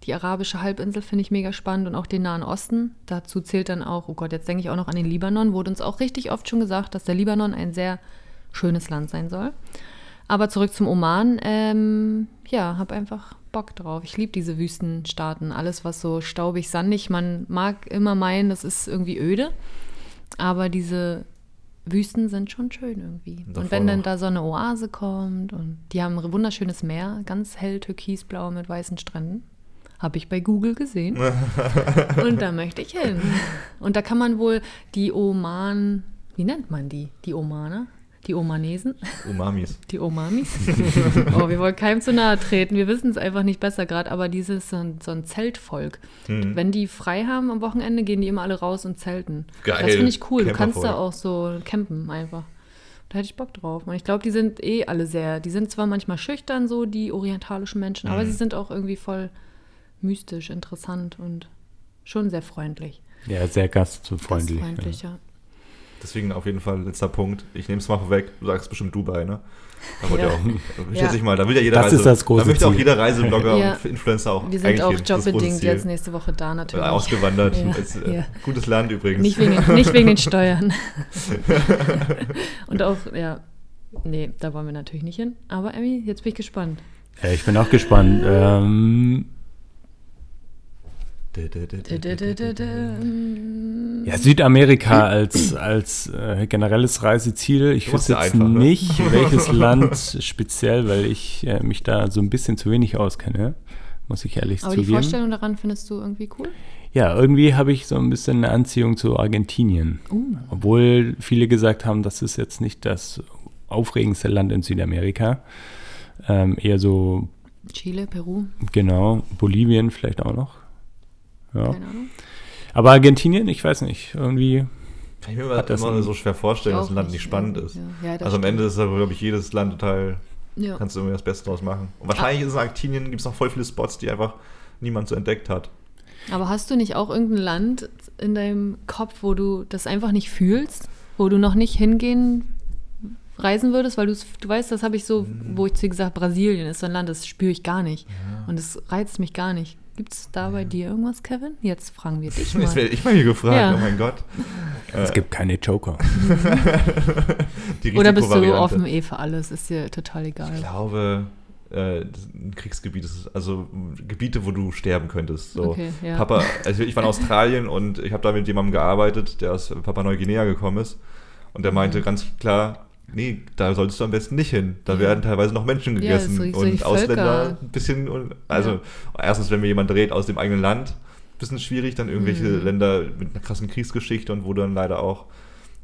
die arabische Halbinsel finde ich mega spannend und auch den Nahen Osten. Dazu zählt dann auch, oh Gott, jetzt denke ich auch noch an den Libanon, wurde uns auch richtig oft schon gesagt, dass der Libanon ein sehr schönes Land sein soll. Aber zurück zum Oman, ähm, ja, habe einfach Bock drauf. Ich liebe diese Wüstenstaaten, alles was so staubig, sandig, man mag immer meinen, das ist irgendwie öde. Aber diese Wüsten sind schon schön irgendwie. Davor und wenn dann da so eine Oase kommt und die haben ein wunderschönes Meer, ganz hell türkisblau mit weißen Stränden. Habe ich bei Google gesehen. und da möchte ich hin. Und da kann man wohl die Oman, wie nennt man die? Die Omaner? Die Omanesen? Umamis. Die Omamis? oh, wir wollen keinem zu nahe treten. Wir wissen es einfach nicht besser gerade, aber dieses so ein, so ein Zeltvolk. Hm. Wenn die frei haben am Wochenende, gehen die immer alle raus und zelten. Geil. Das finde ich cool. Du kannst da auch so campen einfach. Da hätte ich Bock drauf. Und ich glaube, die sind eh alle sehr, die sind zwar manchmal schüchtern, so die orientalischen Menschen, aber Mhm. sie sind auch irgendwie voll mystisch, interessant und schon sehr freundlich. ja, sehr gastfreundlich. Gastfreundlich, ja. Deswegen auf jeden Fall letzter Punkt. Ich nehme es mal vorweg. Du sagst bestimmt Dubai, ne? Da wollt ihr Ja. auch. Ich Ja. schätze ich mal, da will ja jeder Das Reise, ist das große Da möchte auch jeder Reiseblogger Ja. und Influencer auch Wir sind eigentlich auch jobbedingt jetzt nächste Woche da natürlich. Äh, Ausgewandert. Ja, Ist, äh, ja. Gutes Land übrigens. Nicht wegen, den- nicht wegen den Steuern. Und auch, ja, nee, da wollen wir natürlich nicht hin. Aber Emmy, jetzt bin ich gespannt. Ja, ich bin auch gespannt. Ähm, ja, Südamerika als, als äh, generelles Reiseziel. Ich wüsste jetzt einfach, ne? nicht, welches Land speziell, weil ich äh, mich da so ein bisschen zu wenig auskenne, muss ich ehrlich Aber die zugeben. Vorstellung daran findest du irgendwie cool? Ja, irgendwie habe ich so ein bisschen eine Anziehung zu Argentinien. Uh. Obwohl viele gesagt haben, das ist jetzt nicht das aufregendste Land in Südamerika. Ähm, eher so, Chile, Peru, genau, Bolivien vielleicht auch noch. Ja. keine Ahnung. Aber Argentinien, ich weiß nicht, irgendwie, Kann ich mir Hat das immer so schwer vorstellen, dass ein Land nicht spannend ja. ist. Ja, ja, Also am. Ende ist da, glaube ich, jedes Land total, Ja. kannst du irgendwie das Beste draus machen. Und wahrscheinlich ist in Argentinien, gibt es noch voll viele Spots, die einfach niemand so entdeckt hat. Aber hast du nicht auch irgendein Land in deinem Kopf, wo du das einfach nicht fühlst? Wo du noch nicht hingehen, reisen würdest? Weil du weißt, das habe ich so, wo ich zu dir gesagt Brasilien ist so ein Land, das spüre ich gar nicht. Und das reizt mich gar nicht. Gibt es da bei dir irgendwas, Kevin? Jetzt fragen wir dich Jetzt mal. werde ich mal hier gefragt, Ja. oh mein Gott. es gibt keine Joker. Die Oder bist du offen eh für alles? Ist dir total egal. Ich glaube, äh, ein Kriegsgebiet ist, also Gebiete, wo du sterben könntest. So. Okay, ja. Papa, also ich war in Australien und ich habe da mit jemandem gearbeitet, der aus Papua Neuguinea gekommen ist. Und der Mhm. meinte ganz klar, nee, da solltest du am besten nicht hin. Da Ja. werden teilweise noch Menschen Ja, gegessen so- so und Ausländer Völker. ein bisschen. Und, also Ja. erstens, wenn mir jemand dreht aus dem eigenen Land, bisschen schwierig, dann irgendwelche Mhm. Länder mit einer krassen Kriegsgeschichte und wo dann leider auch,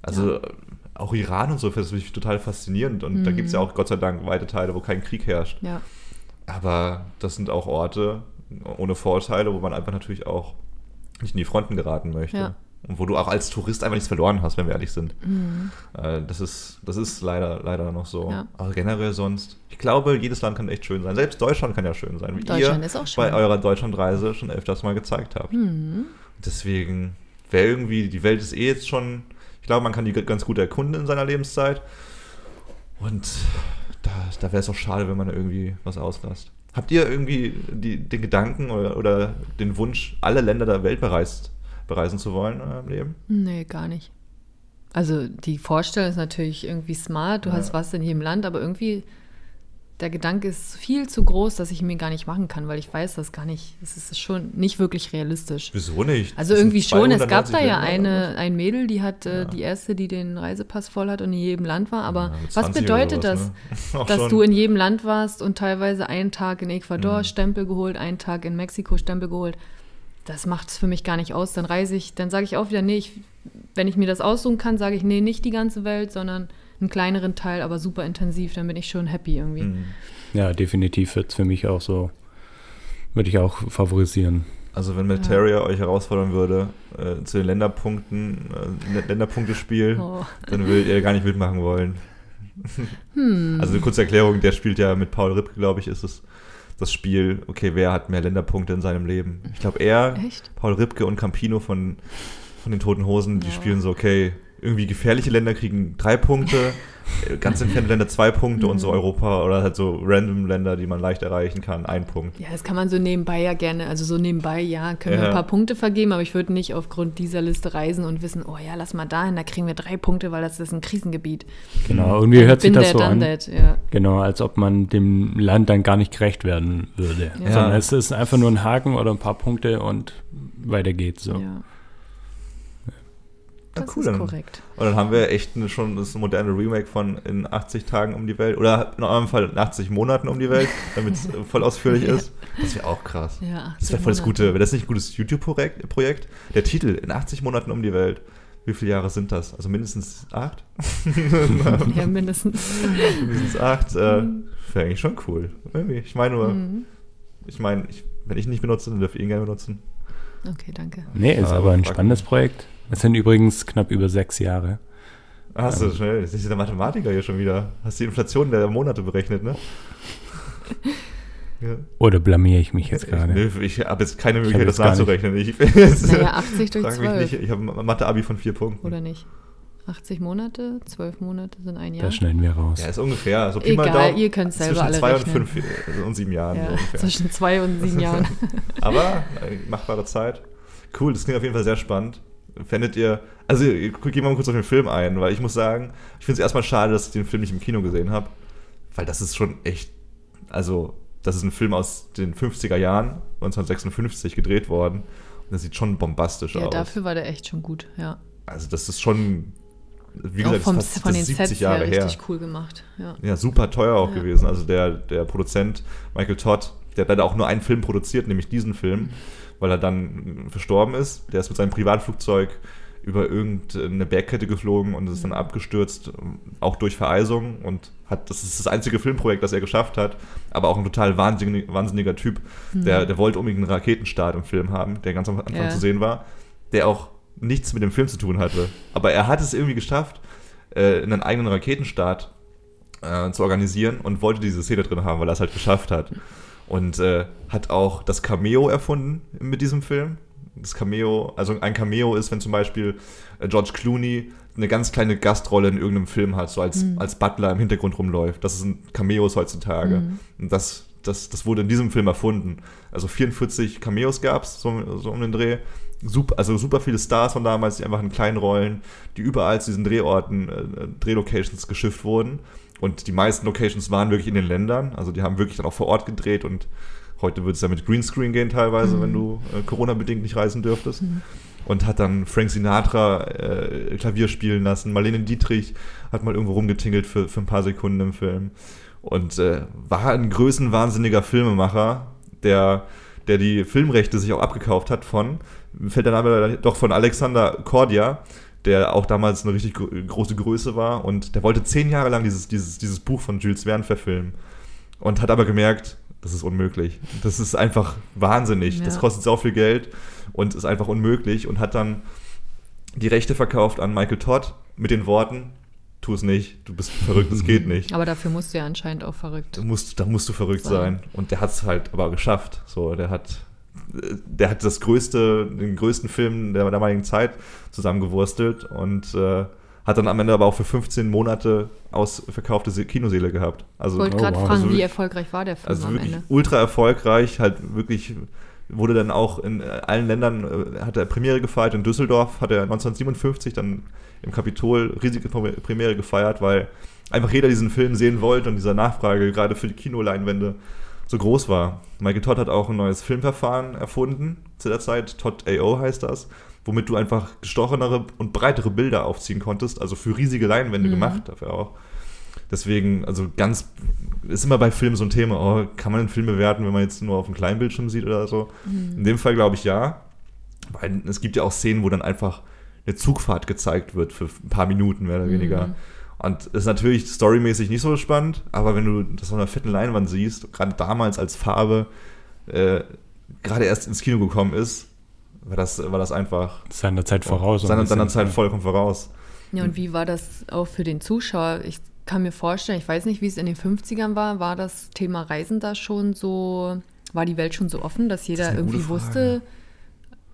also auch Iran und so, das finde ich total faszinierend. Und da gibt es ja Mhm. auch Gott sei Dank weite Teile, wo kein Krieg herrscht. Ja. Aber das sind auch Orte ohne Vorteile, wo man einfach natürlich auch nicht in die Fronten geraten möchte. Und wo du auch als Tourist einfach nichts verloren hast, wenn wir ehrlich sind. Mhm. Äh, das ist, das ist leider, leider noch so. Ja. Aber generell sonst, ich glaube, jedes Land kann echt schön sein. Selbst Deutschland kann ja schön sein, wie Deutschland ihr ist auch bei schön. eurer Deutschlandreise schon öfters mal gezeigt habt. Mhm. Deswegen wäre irgendwie, die Welt ist eh jetzt schon, ich glaube, man kann die ganz gut erkunden in seiner Lebenszeit. Und da, da wäre es auch schade, wenn man irgendwie was auslässt. Habt ihr irgendwie die, den Gedanken oder, oder den Wunsch, alle Länder der Welt bereist, bereisen zu wollen in eurem Leben? Nee, gar nicht. Also die Vorstellung ist natürlich irgendwie smart, du Ja. hast was in jedem Land, aber irgendwie der Gedanke ist viel zu groß, dass ich ihn mir gar nicht machen kann, weil ich weiß das gar nicht. Es ist schon nicht wirklich realistisch. Wieso nicht? Also Das irgendwie schon, es gab 290 da ja eine, ein Mädel, die hat äh, Ja. die erste, die den Reisepass voll hat und in jedem Land war. Aber Ja, was 20 oder bedeutet sowas, das, ne? Dass schon. du in jedem Land warst und teilweise einen Tag in Ecuador Mhm. Stempel geholt, einen Tag in Mexiko Stempel geholt? Das macht es für mich gar nicht aus. Dann reise ich, dann sage ich auch wieder, nee, ich, wenn ich mir das aussuchen kann, sage ich, nee, nicht die ganze Welt, sondern einen kleineren Teil, aber super intensiv, dann bin ich schon happy irgendwie. Mhm. Ja, definitiv wird es für mich auch so, würde ich auch favorisieren. Also wenn Materia euch herausfordern würde äh, zu den Länderpunkten, äh, Länderpunktespiel, Oh. dann würdet ihr gar nicht mitmachen wollen. Also eine kurze Erklärung, der spielt ja mit Paul Ripke, glaube ich, ist es das Spiel, okay, wer hat mehr Länderpunkte in seinem Leben? Ich glaube er, Echt? Paul Ripke und Campino von, von den Toten Hosen, die Ja. spielen so, okay, irgendwie gefährliche Länder kriegen drei Punkte, ganz entfernte Länder zwei Punkte und so Mhm. Europa oder halt so random Länder, die man leicht erreichen kann, ein Punkt. Ja, das kann man so nebenbei ja gerne, also so nebenbei, ja, können wir Ja. ein paar Punkte vergeben, aber ich würde nicht aufgrund dieser Liste reisen und wissen, oh ja, lass mal dahin, da kriegen wir drei Punkte, weil das ist ein Krisengebiet. Genau, irgendwie hört sich das so an. that, ja. Genau, als ob man dem Land dann gar nicht gerecht werden würde. Ja. Sondern es ist einfach nur ein Haken oder ein paar Punkte und weiter geht's so. ja. Ja, Das cool, ist dann- korrekt. Und dann haben wir echt eine, schon das moderne Remake von in 80 Tagen um die Welt oder in eurem Fall in 80 Monaten um die Welt, damit es voll ausführlich ist. Das wäre auch krass. Ja, Das wäre voll das Gute. Wäre das nicht ein gutes YouTube-Projekt? Projekt? Der Titel in 80 Monaten um die Welt. Wie viele Jahre sind das? Also mindestens acht? Ja, mindestens. mindestens acht. Äh, wäre eigentlich schon cool. Irgendwie. Ich meine nur, Mhm. ich meine, ich, wenn ich ihn nicht benutze, dann dürft ihr ihn gerne benutzen. Okay, danke. Nee, ist Aber aber ein spannendes Projekt. Es sind übrigens knapp über sechs Jahre. Ah, Hast du schnell, das ist der Mathematiker hier schon wieder. Hast die Inflation der Monate berechnet, ne? Ja. Oder blamier ich mich jetzt gerade? Nö, ich habe jetzt keine Möglichkeit, das jetzt nachzurechnen. Ich, Naja, 80 durch frag mich 12. nicht. Ich habe ein Mathe-Abi von vier Punkten. Oder nicht? 80 Monate, 12 Monate sind ein Jahr. Das schneiden wir raus. Ja, ist ungefähr. So Pi mal Egal, Daumen, ihr könnt's selber zwischen alle zwei rechnen. und fünf äh, und sieben Jahren. Ja, so ungefähr. zwischen zwei und sieben Jahren. Aber äh, machbare Zeit. Cool, das klingt auf jeden Fall sehr spannend. Fändet ihr, also gehen wir mal kurz auf den Film ein, weil ich muss sagen, ich finde es erstmal schade, dass ich den Film nicht im Kino gesehen habe, weil das ist schon echt, also das ist ein Film aus den 50er Jahren, 1956 gedreht worden und das sieht schon bombastisch ja, aus. dafür war der echt schon gut, ja. Also das ist schon, wie gesagt, vom, das ist fast von das den ist Sets 70 Jahre her her. richtig cool gemacht, ja. Ja, super teuer auch Ja. gewesen. Also der, der Produzent Michael Todd, der hat leider auch nur einen Film produziert, nämlich diesen Film, weil er dann verstorben ist. Der ist mit seinem Privatflugzeug über irgendeine Bergkette geflogen und ist dann abgestürzt, auch durch Vereisung und hat, das ist das einzige Filmprojekt, das er geschafft hat, aber auch ein total wahnsinnig, wahnsinniger Typ, der, der wollte unbedingt einen Raketenstart im Film haben, der ganz am Anfang Ja. zu sehen war, der auch nichts mit dem Film zu tun hatte. Aber er hat es irgendwie geschafft, äh, einen eigenen Raketenstart äh, zu organisieren und wollte diese Szene drin haben, weil er es halt geschafft hat. Und äh, hat auch das Cameo erfunden mit diesem Film. Das Cameo, also ein Cameo ist, wenn zum Beispiel äh, George Clooney eine ganz kleine Gastrolle in irgendeinem Film hat, so als, als Butler im Hintergrund rumläuft. Das sind Cameos heutzutage. Und das, das, das wurde in diesem Film erfunden. Also 44 Cameos gab es, so, so um den Dreh. Super, also super viele Stars von damals, die einfach in kleinen Rollen, die überall zu diesen Drehorten, äh, Drehlocations geschifft wurden. Und die meisten Locations waren wirklich in den Ländern. Also die haben wirklich dann auch vor Ort gedreht und heute würde es ja mit Greenscreen gehen teilweise, wenn du äh, Corona-bedingt nicht reisen dürftest. Und hat dann Frank Sinatra äh, Klavier spielen lassen. Marlene Dietrich hat mal irgendwo rumgetingelt für, für ein paar Sekunden im Film. Und äh, war ein größenwahnsinniger Filmemacher, der, der die Filmrechte sich auch abgekauft hat von, mir fällt der Name doch von Alexander Kordia, der auch damals eine richtig gro große Größe war. Und der wollte zehn Jahre lang dieses, dieses, dieses Buch von Jules Verne verfilmen. Und hat aber gemerkt, das ist unmöglich. Das ist einfach wahnsinnig. Das Ja. kostet so viel Geld und ist einfach unmöglich. Und hat dann die Rechte verkauft an Michael Todd mit den Worten, tu es nicht, du bist verrückt, es geht nicht. Aber dafür musst du ja anscheinend auch verrückt. Da musst, da musst du verrückt sein. Sein. Und der hat es halt aber geschafft. So, der hat, der hat das größte, den größten Film der damaligen Zeit zusammengewurstelt und äh, hat dann am Ende aber auch für 15 Monate ausverkaufte Se- Kinoseele gehabt. Also, Ich wollte Oh, gerade wow. fragen, Also wie erfolgreich war der Film also am wirklich Ende? ultra erfolgreich, halt wirklich wurde dann auch in äh, allen Ländern, äh, hat er Premiere gefeiert, in Düsseldorf hat er 1957 dann im Kapitol riesige Premi- Premiere gefeiert, weil einfach jeder diesen Film sehen wollte und dieser Nachfrage gerade für die Kinoleinwände so groß war. Michael Todd hat auch ein neues Filmverfahren erfunden zu der Zeit, Todd AO heißt das, womit du einfach gestochenere und breitere Bilder aufziehen konntest, also für riesige Leinwände gemacht dafür auch. Deswegen, also ganz, ist immer bei Filmen so ein Thema, oh, kann man einen Film bewerten, wenn man jetzt nur auf dem Kleinbildschirm sieht oder so? In dem Fall glaube ich ja. Weil es gibt ja auch Szenen, wo dann einfach eine Zugfahrt gezeigt wird für ein paar Minuten, mehr oder weniger. Und ist natürlich storymäßig nicht so spannend, aber wenn du das auf einer fetten Leinwand siehst, gerade damals als Farbe äh, gerade erst ins Kino gekommen ist, war das, war das einfach Seiner Zeit voraus. seiner, seiner. Zeit vollkommen voraus. Ja, und wie war das auch für den Zuschauer? Ich kann mir vorstellen, ich weiß nicht, wie es in den 50ern war, war das Thema Reisen da schon so, war die Welt schon so offen, dass jeder eine irgendwie gute Frage.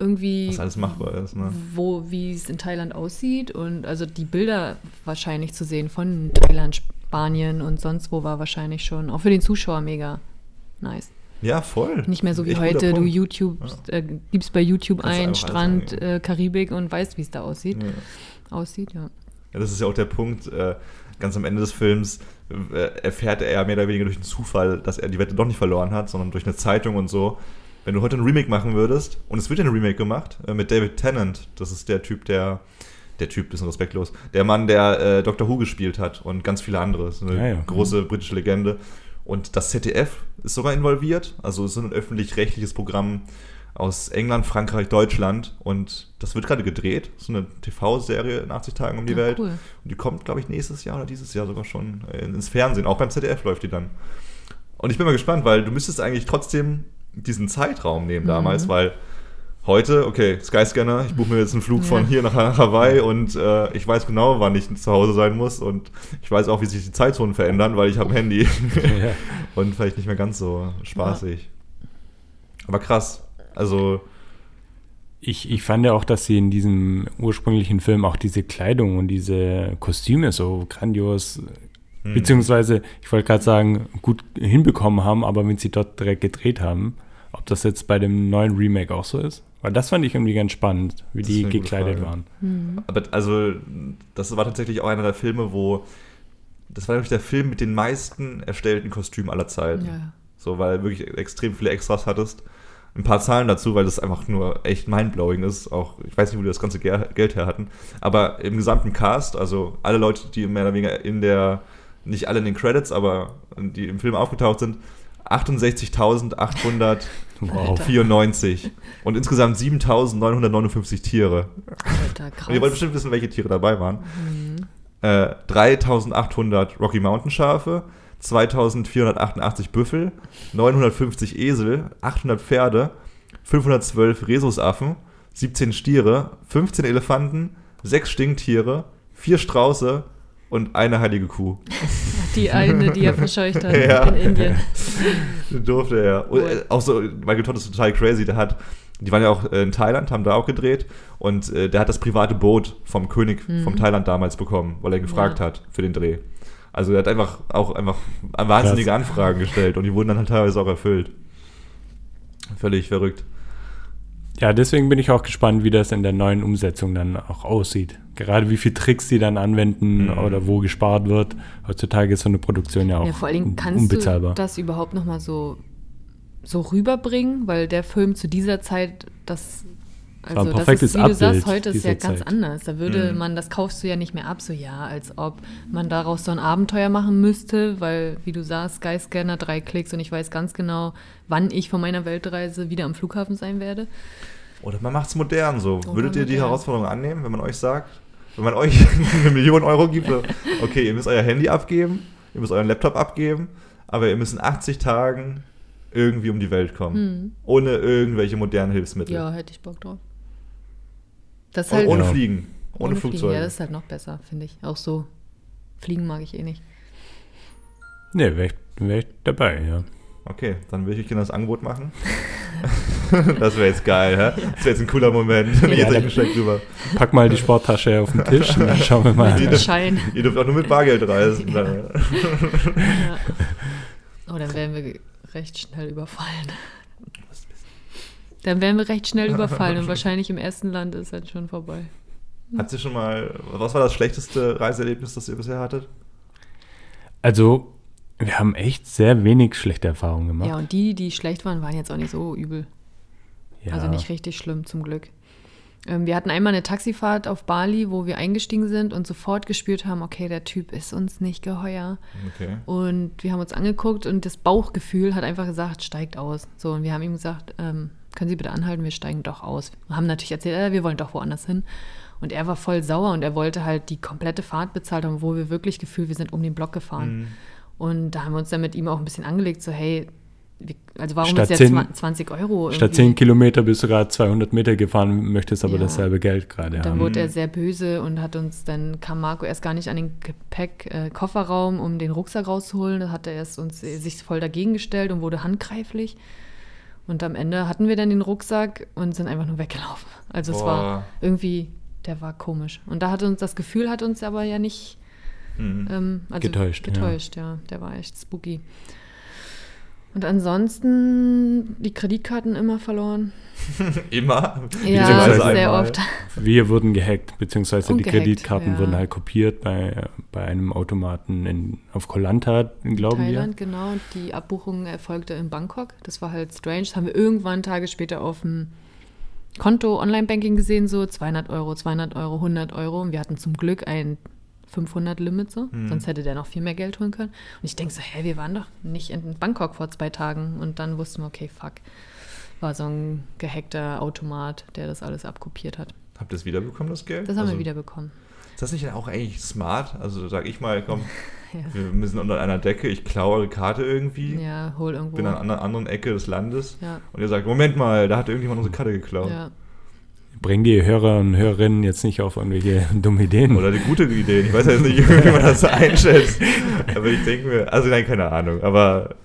Irgendwie, Was alles machbar ist. Ne? wo, wie es in Thailand aussieht und also die Bilder wahrscheinlich zu sehen von Thailand, Spanien und sonst wo war wahrscheinlich schon, auch für den Zuschauer mega nice. Ja, voll. Nicht mehr so wie Echt heute, du. YouTube, äh, gibst bei YouTube Kannst ein, Strand, äh, Karibik und weißt, wie es da aussieht. Ja. Aussieht, ja. Ja, das ist ja auch der Punkt. Äh, ganz am Ende des Films äh, erfährt er mehr oder weniger durch den Zufall, dass er die Wette doch nicht verloren hat, sondern durch eine Zeitung und so. Wenn du heute ein Remake machen würdest, und es wird ja ein Remake gemacht, äh, mit David Tennant, das ist der Typ, der, der Typ, bisschen respektlos, der Mann, der äh, Doctor Who gespielt hat und ganz viele andere. Das ist eine Ja, ja. große britische Legende. Und das ZDF ist sogar involviert, also es ist ein öffentlich-rechtliches Programm aus England, Frankreich, Deutschland und das wird gerade gedreht. So eine TV-Serie in 80 Tagen um die Ja, Welt. cool. Und die kommt, glaube ich, nächstes Jahr oder dieses Jahr sogar schon äh, ins Fernsehen. Auch beim ZDF läuft die dann. Und ich bin mal gespannt, weil du müsstest eigentlich trotzdem diesen Zeitraum nehmen damals, weil heute, okay, Skyscanner, ich buche mir jetzt einen Flug von Ja. hier nach Hawaii und äh, ich weiß genau, wann ich zu Hause sein muss und ich weiß auch, wie sich die Zeitzonen verändern, weil ich habe ein Handy Ja. und vielleicht nicht mehr ganz so spaßig. Aber krass. Also, Ich, ich fand ja auch, dass sie in diesem ursprünglichen Film auch diese Kleidung und diese Kostüme so grandios, Hm. beziehungsweise, ich wollte gerade sagen, gut hinbekommen haben, aber wenn sie dort direkt gedreht haben, ob das jetzt bei dem neuen Remake auch so ist. Weil das fand ich irgendwie ganz spannend, wie Das die gekleidet waren. Aber also, das war tatsächlich auch einer der Filme, wo. Das war, glaube ich, der Film mit den meisten erstellten Kostümen aller Zeiten. Ja. So, weil du wirklich extrem viele Extras hattest. Ein paar Zahlen dazu, weil das einfach nur echt mindblowing ist. Auch, ich weiß nicht, wo die das ganze Geld her hatten. Aber im gesamten Cast, also alle Leute, die mehr oder weniger in der, nicht alle in den Credits, aber die im Film aufgetaucht sind, 68.894 Wow. und insgesamt 7.959 Tiere. Alter, Und krass. ihr wollt bestimmt wissen, welche Tiere dabei waren. Äh, 3800 Rocky Mountain Schafe, 2488 Büffel, 950 Esel, 800 Pferde, 512 Rhesusaffen, 17 Stiere, 15 Elefanten, 6 Stinktiere, 4 Strauße und eine heilige Kuh. Die eine, die er verscheucht hat Ja. in Indien. Durfte er. Und, äh, auch so, Michael Todd ist total crazy. Der hat, die waren ja auch äh, in Thailand, haben da auch gedreht. Und äh, der hat das private Boot vom König vom Thailand damals bekommen, weil er ihn gefragt Ja. hat für den Dreh. Also er hat einfach auch einfach wahnsinnige Anfragen gestellt und die wurden dann halt teilweise auch erfüllt. Völlig verrückt. Ja, deswegen bin ich auch gespannt, wie das in der neuen Umsetzung dann auch aussieht. Gerade wie viele Tricks die dann anwenden Mhm. oder wo gespart wird. Heutzutage ist so eine Produktion ja auch Ja, vor allen Dingen kannst unbezahlbar. du das überhaupt noch mal so, so rüberbringen, weil der Film zu dieser Zeit, das, ein also das perfektes ist, wie du sagst, heute ist ja ganz Zeit. anders. Da würde Mhm. man, das kaufst du ja nicht mehr ab, so ja, als ob man daraus so ein Abenteuer machen müsste, weil, wie du sagst, Skyscanner, drei Klicks und ich weiß ganz genau, wann ich von meiner Weltreise wieder am Flughafen sein werde. Oder man macht es modern so. Oder Würdet ihr die modern. Herausforderung annehmen, wenn man euch sagt, wenn man euch eine Million Euro gibt, so, okay, ihr müsst euer Handy abgeben, ihr müsst euren Laptop abgeben, aber ihr müsst in 80 Tagen irgendwie um die Welt kommen. Ohne irgendwelche modernen Hilfsmittel. Ja, hätte ich Bock drauf. Das halt ohne Ja. Fliegen. Ohne, Fliegen. Flugzeuge. Ja, das ist halt noch besser, finde ich. Auch so. Fliegen mag ich eh nicht. Nee, wäre ich, wär ich dabei, ja. Okay, dann will ich euch gerne das Angebot machen. das wäre jetzt geil, hä? Das wäre jetzt ein cooler Moment. Jetzt Ja, ja, Scheck drüber. Pack mal die Sporttasche auf den Tisch und dann schauen wir mal. Ein Schein. Ihr dürft auch nur mit Bargeld reisen. Ja. Oh, dann werden wir recht schnell überfallen. Dann werden wir recht schnell überfallen und wahrscheinlich im ersten Land ist dann schon vorbei. Hat ihr schon mal, was war das schlechteste Reiseerlebnis, das ihr bisher hattet? Also, wir haben echt sehr wenig schlechte Erfahrungen gemacht. Ja, und die, die schlecht waren, waren jetzt auch nicht so übel. Ja. Also nicht richtig schlimm, zum Glück. Ähm, wir hatten einmal eine Taxifahrt auf Bali, wo wir eingestiegen sind und sofort gespürt haben, okay, der Typ ist uns nicht geheuer. Okay. Und wir haben uns angeguckt und das Bauchgefühl hat einfach gesagt, steigt aus. So, und wir haben ihm gesagt, ähm, können Sie bitte anhalten, wir steigen doch aus. Wir haben natürlich erzählt, äh, wir wollen doch woanders hin. Und er war voll sauer und er wollte halt die komplette Fahrt bezahlt haben, wo wir wirklich gefühlt, wir sind um den Block gefahren. Mhm. Und da haben wir uns dann mit ihm auch ein bisschen angelegt, so hey, also warum Statt ist jetzt 10 zwa- 20 Euro? Statt irgendwie? 10 Kilometer bist du gerade 200 Meter gefahren, möchtest aber Ja. dasselbe Geld gerade Und dann haben. wurde er sehr böse und hat uns, dann kam Marco erst gar nicht an den Gepäck, äh, Kofferraum, um den Rucksack rauszuholen. Da hat er erst uns äh, sich voll dagegen gestellt und wurde handgreiflich. Und am Ende hatten wir dann den Rucksack und sind einfach nur weggelaufen. Also es Boah. war irgendwie, der war komisch. Und da hatte uns das Gefühl, hat uns aber ja nicht Mhm. ähm, also Getäuscht, ja. Getäuscht, ja. Der war echt spooky. Und ansonsten die Kreditkarten immer verloren. Immer? Ja, sehr einmal. oft. Wir wurden gehackt, beziehungsweise Und die gehackt, Kreditkarten ja. wurden halt kopiert bei, bei einem Automaten in, auf Koh-Lanta, glauben Thailand, genau. Und die Abbuchung erfolgte in Bangkok. Das war halt strange. Das haben wir irgendwann Tage später auf dem Konto Online-Banking gesehen, so 200 Euro, 200 Euro, 100 Euro. Und wir hatten zum Glück ein 500-Limit so. Sonst hätte der noch viel mehr Geld holen können. Und ich denke so, hä, wir waren doch nicht in Bangkok vor zwei Tagen. Und dann wussten wir, okay, fuck. War so ein gehackter Automat, der das alles abkopiert hat. Habt ihr es wiederbekommen, das Geld? Das haben also, wir wiederbekommen. Ist das nicht auch eigentlich smart? Also sag ich mal, komm, Ja. wir sind unter einer Decke, ich klaue eure Karte irgendwie, Ja, hol irgendwo. bin an einer anderen Ecke des Landes Ja. und ihr sagt, Moment mal, da hat irgendjemand unsere Karte geklaut. Ja. Bring die Hörer und Hörerinnen jetzt nicht auf irgendwelche dumme Ideen. Oder die gute Idee. Ich weiß ja jetzt nicht, wie man das so einschätzt. Aber ich denke mir, also nein, keine Ahnung. Aber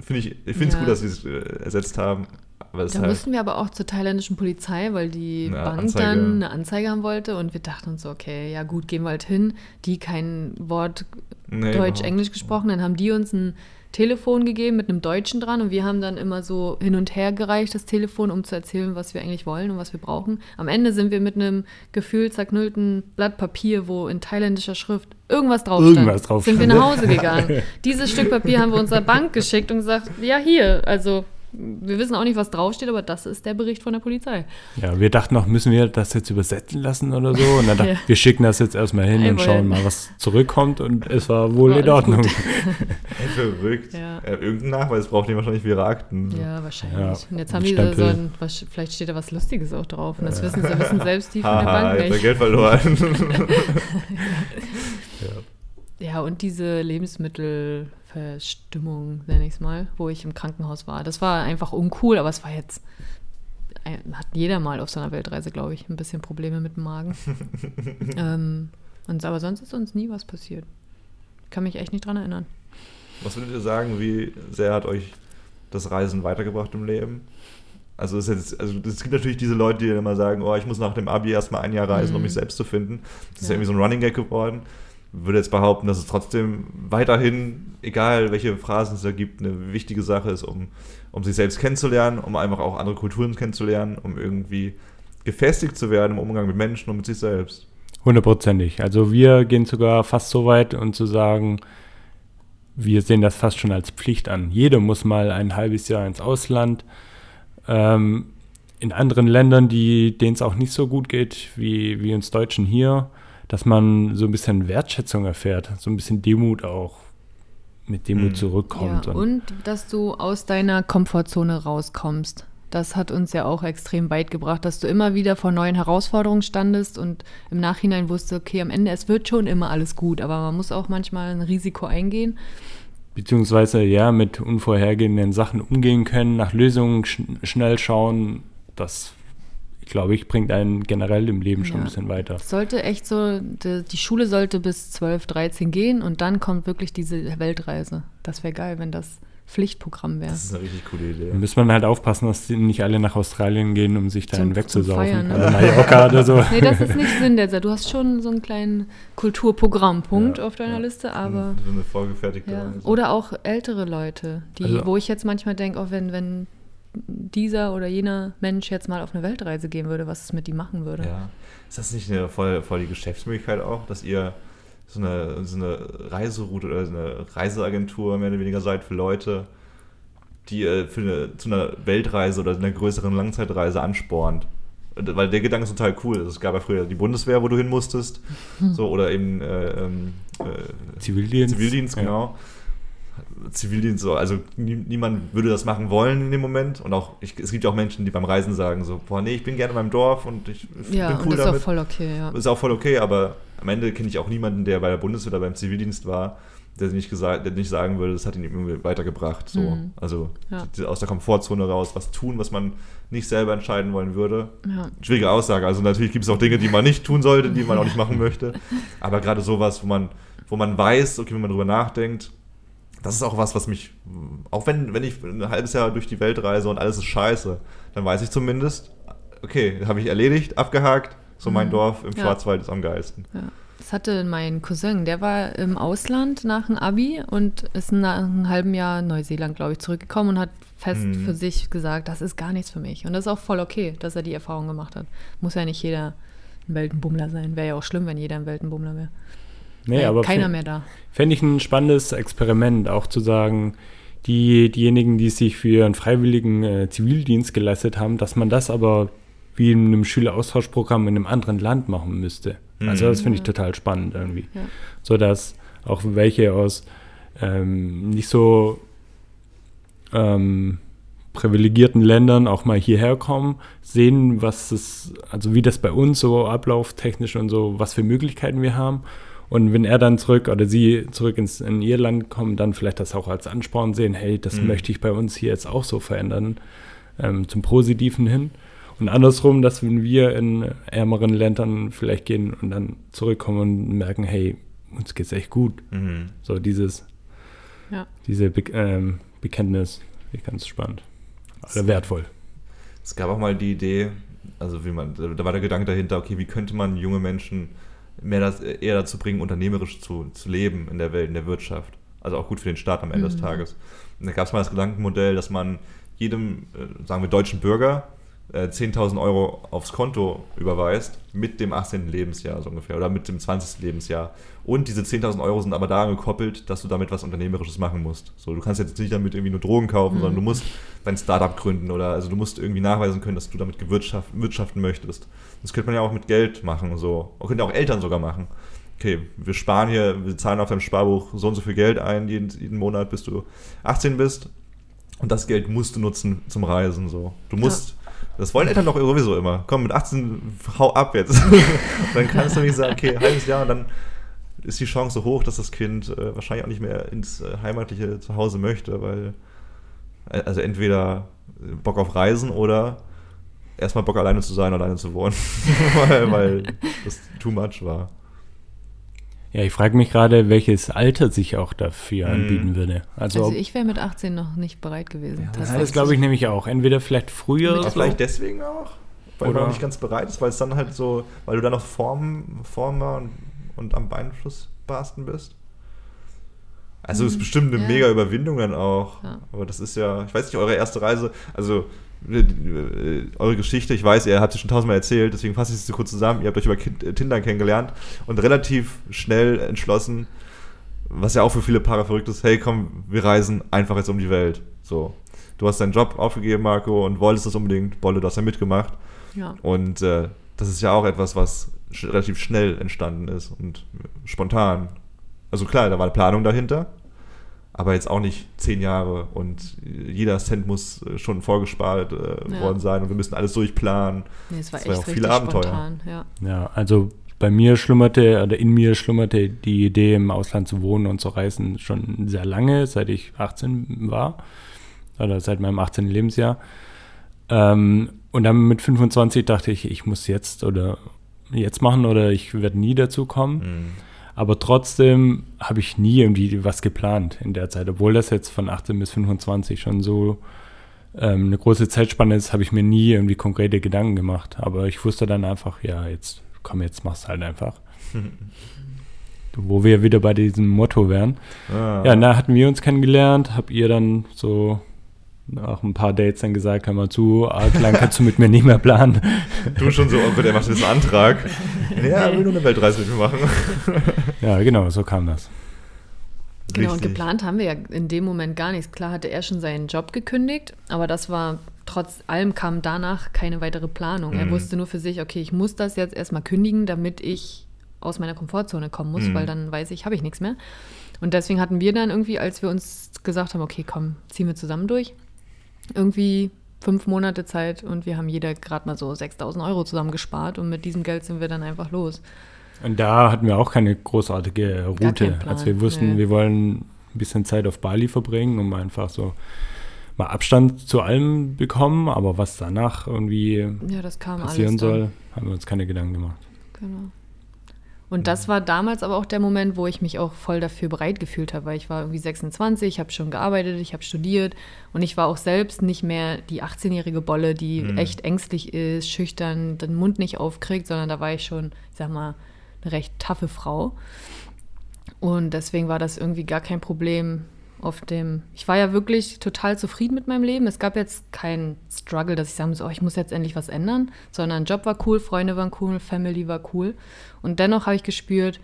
finde ich, ich finde es Ja. gut, dass sie es äh, ersetzt haben. Da halt, mussten wir aber auch zur thailändischen Polizei, weil die Bank Anzeige. dann eine Anzeige haben wollte und wir dachten uns so, okay, ja gut, gehen wir halt hin. Die kein Wort Nee, Deutsch. Englisch gesprochen, dann haben die uns ein Telefon gegeben mit einem Deutschen dran und wir haben dann immer so hin und her gereicht, das Telefon, um zu erzählen, was wir eigentlich wollen und was wir brauchen. Am Ende sind wir mit einem gefühlt zerknüllten Blatt Papier, wo in thailändischer Schrift irgendwas drauf stand, Irgendwas drauf sind wir nach Hause gegangen. Dieses Stück Papier haben wir unserer Bank geschickt und gesagt, ja hier, also wir wissen auch nicht, was draufsteht, aber das ist der Bericht von der Polizei. Ja, wir dachten noch, müssen wir das jetzt übersetzen lassen oder so? Und dann dachten Ja. wir schicken das jetzt erstmal hin und Einmal. schauen mal, was zurückkommt. Und es war wohl War in Ordnung. gut. Ey, verrückt. Ja. Äh, irgendein Nachweis braucht die wahrscheinlich für ihre Akten. Ja, wahrscheinlich. Ja, und jetzt haben die so, ein, was, vielleicht steht da was Lustiges auch drauf. Und das wissen sie wissen selbst die von der Bank jetzt nicht. Geld verloren. Ja, und diese Lebensmittelverstimmung, nenne ich es mal, wo ich im Krankenhaus war. Das war einfach uncool, aber es war jetzt, hat jeder mal auf so einer Weltreise, glaube ich, ein bisschen Probleme mit dem Magen. ähm, und, aber sonst ist uns nie was passiert. Kann mich echt nicht dran erinnern. Was würdet ihr sagen, wie sehr hat euch das Reisen weitergebracht im Leben? Also es, ist jetzt, also es gibt natürlich diese Leute, die dann immer sagen, oh, ich muss nach dem Abi erstmal ein Jahr reisen, um Mhm. mich selbst zu finden. Das ist Ja. irgendwie so ein Running Gag geworden. Würde jetzt behaupten, dass es trotzdem weiterhin, egal welche Phrasen es da gibt, eine wichtige Sache ist, um, um sich selbst kennenzulernen, um einfach auch andere Kulturen kennenzulernen, um irgendwie gefestigt zu werden im Umgang mit Menschen und mit sich selbst. Hundertprozentig. Also wir gehen sogar fast so weit und zu sagen, wir sehen das fast schon als Pflicht an. Jeder muss mal ein halbes Jahr ins Ausland. Ähm, in anderen Ländern, denen es auch nicht so gut geht, wie, wie uns Deutschen hier, dass man so ein bisschen Wertschätzung erfährt, so ein bisschen Demut auch mit Demut Mhm. zurückkommt. Ja, und dass du aus deiner Komfortzone rauskommst. Das hat uns ja auch extrem weit gebracht, dass du immer wieder vor neuen Herausforderungen standest und im Nachhinein wusste, okay, am Ende, es wird schon immer alles gut, aber man muss auch manchmal ein Risiko eingehen. beziehungsweise ja mit unvorhergehenden Sachen umgehen können, nach Lösungen schn schnell schauen, das glaube ich bringt einen generell im Leben schon Ja. ein bisschen weiter. Es sollte echt so, die, die Schule sollte bis 12, 13 gehen und dann kommt wirklich diese Weltreise. Das wäre geil, wenn das Pflichtprogramm wäre. Das ist eine richtig coole Idee. Da muss man halt aufpassen, dass die nicht alle nach Australien gehen, um sich zum wegzusaufen. Feiern, ne? Also Mallorca oder so. Nee, das ist nicht Sinn der Sache. Du hast schon so einen kleinen Kulturprogrammpunkt Ja, auf deiner ja. Liste, aber. so eine vorgefertigte Ja. Oder auch ältere Leute, die, Also- wo ich jetzt manchmal denke, auch wenn, wenn dieser oder jener Mensch jetzt mal auf eine Weltreise gehen würde, was es mit ihm machen würde. Ja. Ist das nicht eine voll, voll die Geschäftsmöglichkeit auch, dass ihr so eine, so eine Reiseroute oder so eine Reiseagentur mehr oder weniger seid für Leute, die ihr für eine, zu einer Weltreise oder einer größeren Langzeitreise anspornt? Weil der Gedanke ist total cool. Es gab ja früher die Bundeswehr, wo du hin musstest, so, oder eben äh, ähm, äh, Zivildienst. Zivildienst, Ja. Zivildienst so, also nie, niemand würde das machen wollen in dem Moment. Und auch, ich, es gibt ja auch Menschen, die beim Reisen sagen so, boah, nee, ich bin gerne in meinem Dorf und ich Ja, bin und cool das ist damit. auch voll okay, ja. Ist auch voll okay, aber am Ende kenne ich auch niemanden, der bei der Bundeswehr oder beim Zivildienst war, der nicht gesagt, der nicht sagen würde, das hat ihn irgendwie weitergebracht. So. Mhm. Also Ja. aus der Komfortzone raus, was tun, was man nicht selber entscheiden wollen würde. Ja. Schwierige Aussage. Also natürlich gibt es auch Dinge, die man nicht tun sollte, die man auch nicht machen möchte. Aber gerade sowas, wo man, wo man weiß, okay, wenn man drüber nachdenkt, das ist auch was, was mich, auch wenn, wenn ich ein halbes Jahr durch die Welt reise und alles ist scheiße, dann weiß ich zumindest, okay, habe ich erledigt, abgehakt, so mein Dorf im Mhm. Ja. Schwarzwald ist am geilsten. Ja. Das hatte mein Cousin, der war im Ausland nach dem Abi und ist nach einem halben Jahr Neuseeland, glaube ich, zurückgekommen und hat fest Mhm. für sich gesagt, das ist gar nichts für mich. Und das ist auch voll okay, dass er die Erfahrung gemacht hat. Muss ja nicht jeder ein Weltenbummler sein. Wäre ja auch schlimm, wenn jeder ein Weltenbummler wäre. Nee, aber keiner mehr da. Fände ich ein spannendes Experiment, auch zu sagen, die, diejenigen, die sich für ihren freiwilligen äh, Zivildienst geleistet haben, dass man das aber wie in einem Schüleraustauschprogramm in einem anderen Land machen müsste. Also das finde ich total spannend irgendwie. Ja. So dass auch welche aus ähm, nicht so ähm, privilegierten Ländern auch mal hierher kommen, sehen, was es, also wie das bei uns so ablauftechnisch und so, was für Möglichkeiten wir haben. Und wenn er dann zurück oder sie zurück ins, in ihr Land kommen, dann vielleicht das auch als Ansporn sehen, hey, das Mhm. möchte ich bei uns hier jetzt auch so verändern, ähm, zum Positiven hin. Und andersrum, dass wenn wir in ärmeren Ländern vielleicht gehen und dann zurückkommen und merken, hey, uns geht's echt gut. Mhm. So dieses, Ja. diese Be ähm, Bekenntnis, finde ich ganz spannend. Oder wertvoll. Es gab auch mal die Idee, also wie man, da war der Gedanke dahinter, okay, wie könnte man junge Menschen mehr das, eher dazu bringen, unternehmerisch zu, zu leben in der Welt, in der Wirtschaft. Also auch gut für den Staat am Ende des Tages. Und da gab es mal das Gedankenmodell, dass man jedem, äh, sagen wir, deutschen Bürger äh, 10.000 Euro aufs Konto überweist mit dem 18. Lebensjahr so ungefähr oder mit dem 20. Lebensjahr. Und diese 10.000 Euro sind aber daran gekoppelt, dass du damit was Unternehmerisches machen musst. So, du kannst jetzt nicht damit irgendwie nur Drogen kaufen, sondern du musst dein Startup gründen oder also du musst irgendwie nachweisen können, dass du damit gewirtschaft, wirtschaften möchtest. Das könnte man ja auch mit Geld machen. So. Und könnten ja auch Eltern sogar machen. Okay, wir sparen hier, wir zahlen auf deinem Sparbuch so und so viel Geld ein jeden, jeden Monat, bis du 18 bist. Und das Geld musst du nutzen zum Reisen. So. Du musst, das wollen Eltern doch sowieso immer. Komm, mit 18 hau ab jetzt. dann kannst du nicht sagen, okay, halbes Jahr und dann ist die Chance hoch, dass das Kind äh, wahrscheinlich auch nicht mehr ins äh, heimatliche Zuhause möchte, weil äh, also entweder Bock auf Reisen oder erstmal Bock alleine zu sein, alleine zu wohnen, weil, weil das too much war. Ja, ich frage mich gerade, welches Alter sich auch dafür Mhm. anbieten würde. Also, Also ich wäre mit 18 noch nicht bereit gewesen. Ja, ja, das glaube ich nämlich auch. Entweder vielleicht früher. So. vielleicht deswegen auch, weil Oder- man nicht ganz bereit ist, weil es dann halt so, weil du dann noch Form, Former und, und am Beeinflussbarsten bist. Also es ist bestimmt eine Ja. mega Überwindung dann auch. Ja. Aber das ist ja, ich weiß nicht, eure erste Reise, also eure Geschichte, ich weiß, ihr habt sie schon tausendmal erzählt, deswegen fasse ich es so kurz zusammen. Ihr habt euch über äh, Tinder kennengelernt und relativ schnell entschlossen, was ja auch für viele Paare verrückt ist, hey komm, wir reisen einfach jetzt um die Welt. So. Du hast deinen Job aufgegeben, Marco, und wolltest das unbedingt. Bolle, du hast ja mitgemacht. Ja. Und äh, das ist ja auch etwas, was sch relativ schnell entstanden ist und spontan. Also klar, da war eine Planung dahinter, aber jetzt auch nicht zehn Jahre und jeder Cent muss äh, schon vorgespart äh, Ja. worden sein und wir müssen alles durchplanen. Nee, es war Das war echt auch viele Abenteuer. spontan. Ja. Ja, also bei mir schlummerte oder in mir schlummerte die Idee, im Ausland zu wohnen und zu reisen schon sehr lange, seit ich 18 war. Oder seit meinem 18. Lebensjahr. Ähm, und dann mit 25 dachte ich, ich muss jetzt oder jetzt machen oder ich werde nie dazu kommen. Aber trotzdem habe ich nie irgendwie was geplant in der Zeit. Obwohl das jetzt von 18 bis 25 schon so ähm, eine große Zeitspanne ist, habe ich mir nie irgendwie konkrete Gedanken gemacht. Aber ich wusste dann einfach, ja, jetzt komm, jetzt mach's halt einfach. Wo wir wieder bei diesem Motto wären. Ah. Ja, da hatten wir uns kennengelernt, habt ihr dann so nach ein paar Dates dann gesagt, hör mal zu, arg lang kannst du mit mir nicht mehr planen. Du schon so, oh Gott, er macht jetzt einen Antrag. ja, er will nur eine Weltreise mit mir machen. Ja, genau, so kam das. Genau, und Richtig. geplant haben wir ja in dem Moment gar nichts. Klar hatte er schon seinen Job gekündigt, aber das war, trotz allem kam danach keine weitere Planung. Er Mhm. wusste nur für sich, okay, ich muss das jetzt erstmal kündigen, damit ich aus meiner Komfortzone kommen muss, Mhm. weil dann weiß ich, habe ich nichts mehr. Und deswegen hatten wir dann irgendwie, als wir uns gesagt haben, okay, komm, ziehen wir zusammen durch, irgendwie fünf Monate Zeit und wir haben jeder gerade mal so 6000 Euro zusammengespart und mit diesem Geld sind wir dann einfach los. Und da hatten wir auch keine großartige Route. Als wir wussten, nee. wir wollen ein bisschen Zeit auf Bali verbringen, um einfach so mal Abstand zu allem bekommen, aber was danach irgendwie Ja, passieren soll, haben wir uns keine Gedanken gemacht. Genau. Und das war damals aber auch der Moment, wo ich mich auch voll dafür bereit gefühlt habe, weil ich war irgendwie 26, ich habe schon gearbeitet, ich habe studiert und ich war auch selbst nicht mehr die 18-jährige Bolle, die echt ängstlich ist, schüchtern, den Mund nicht aufkriegt, sondern da war ich schon, ich sag mal, eine recht taffe Frau. Und deswegen war das irgendwie gar kein Problem auf dem. Ich war ja wirklich total zufrieden mit meinem Leben. Es gab jetzt keinen Struggle, dass ich sagen muss, oh, ich muss jetzt endlich was ändern, sondern Job war cool, Freunde waren cool, Family war cool. Und dennoch habe ich gespürt,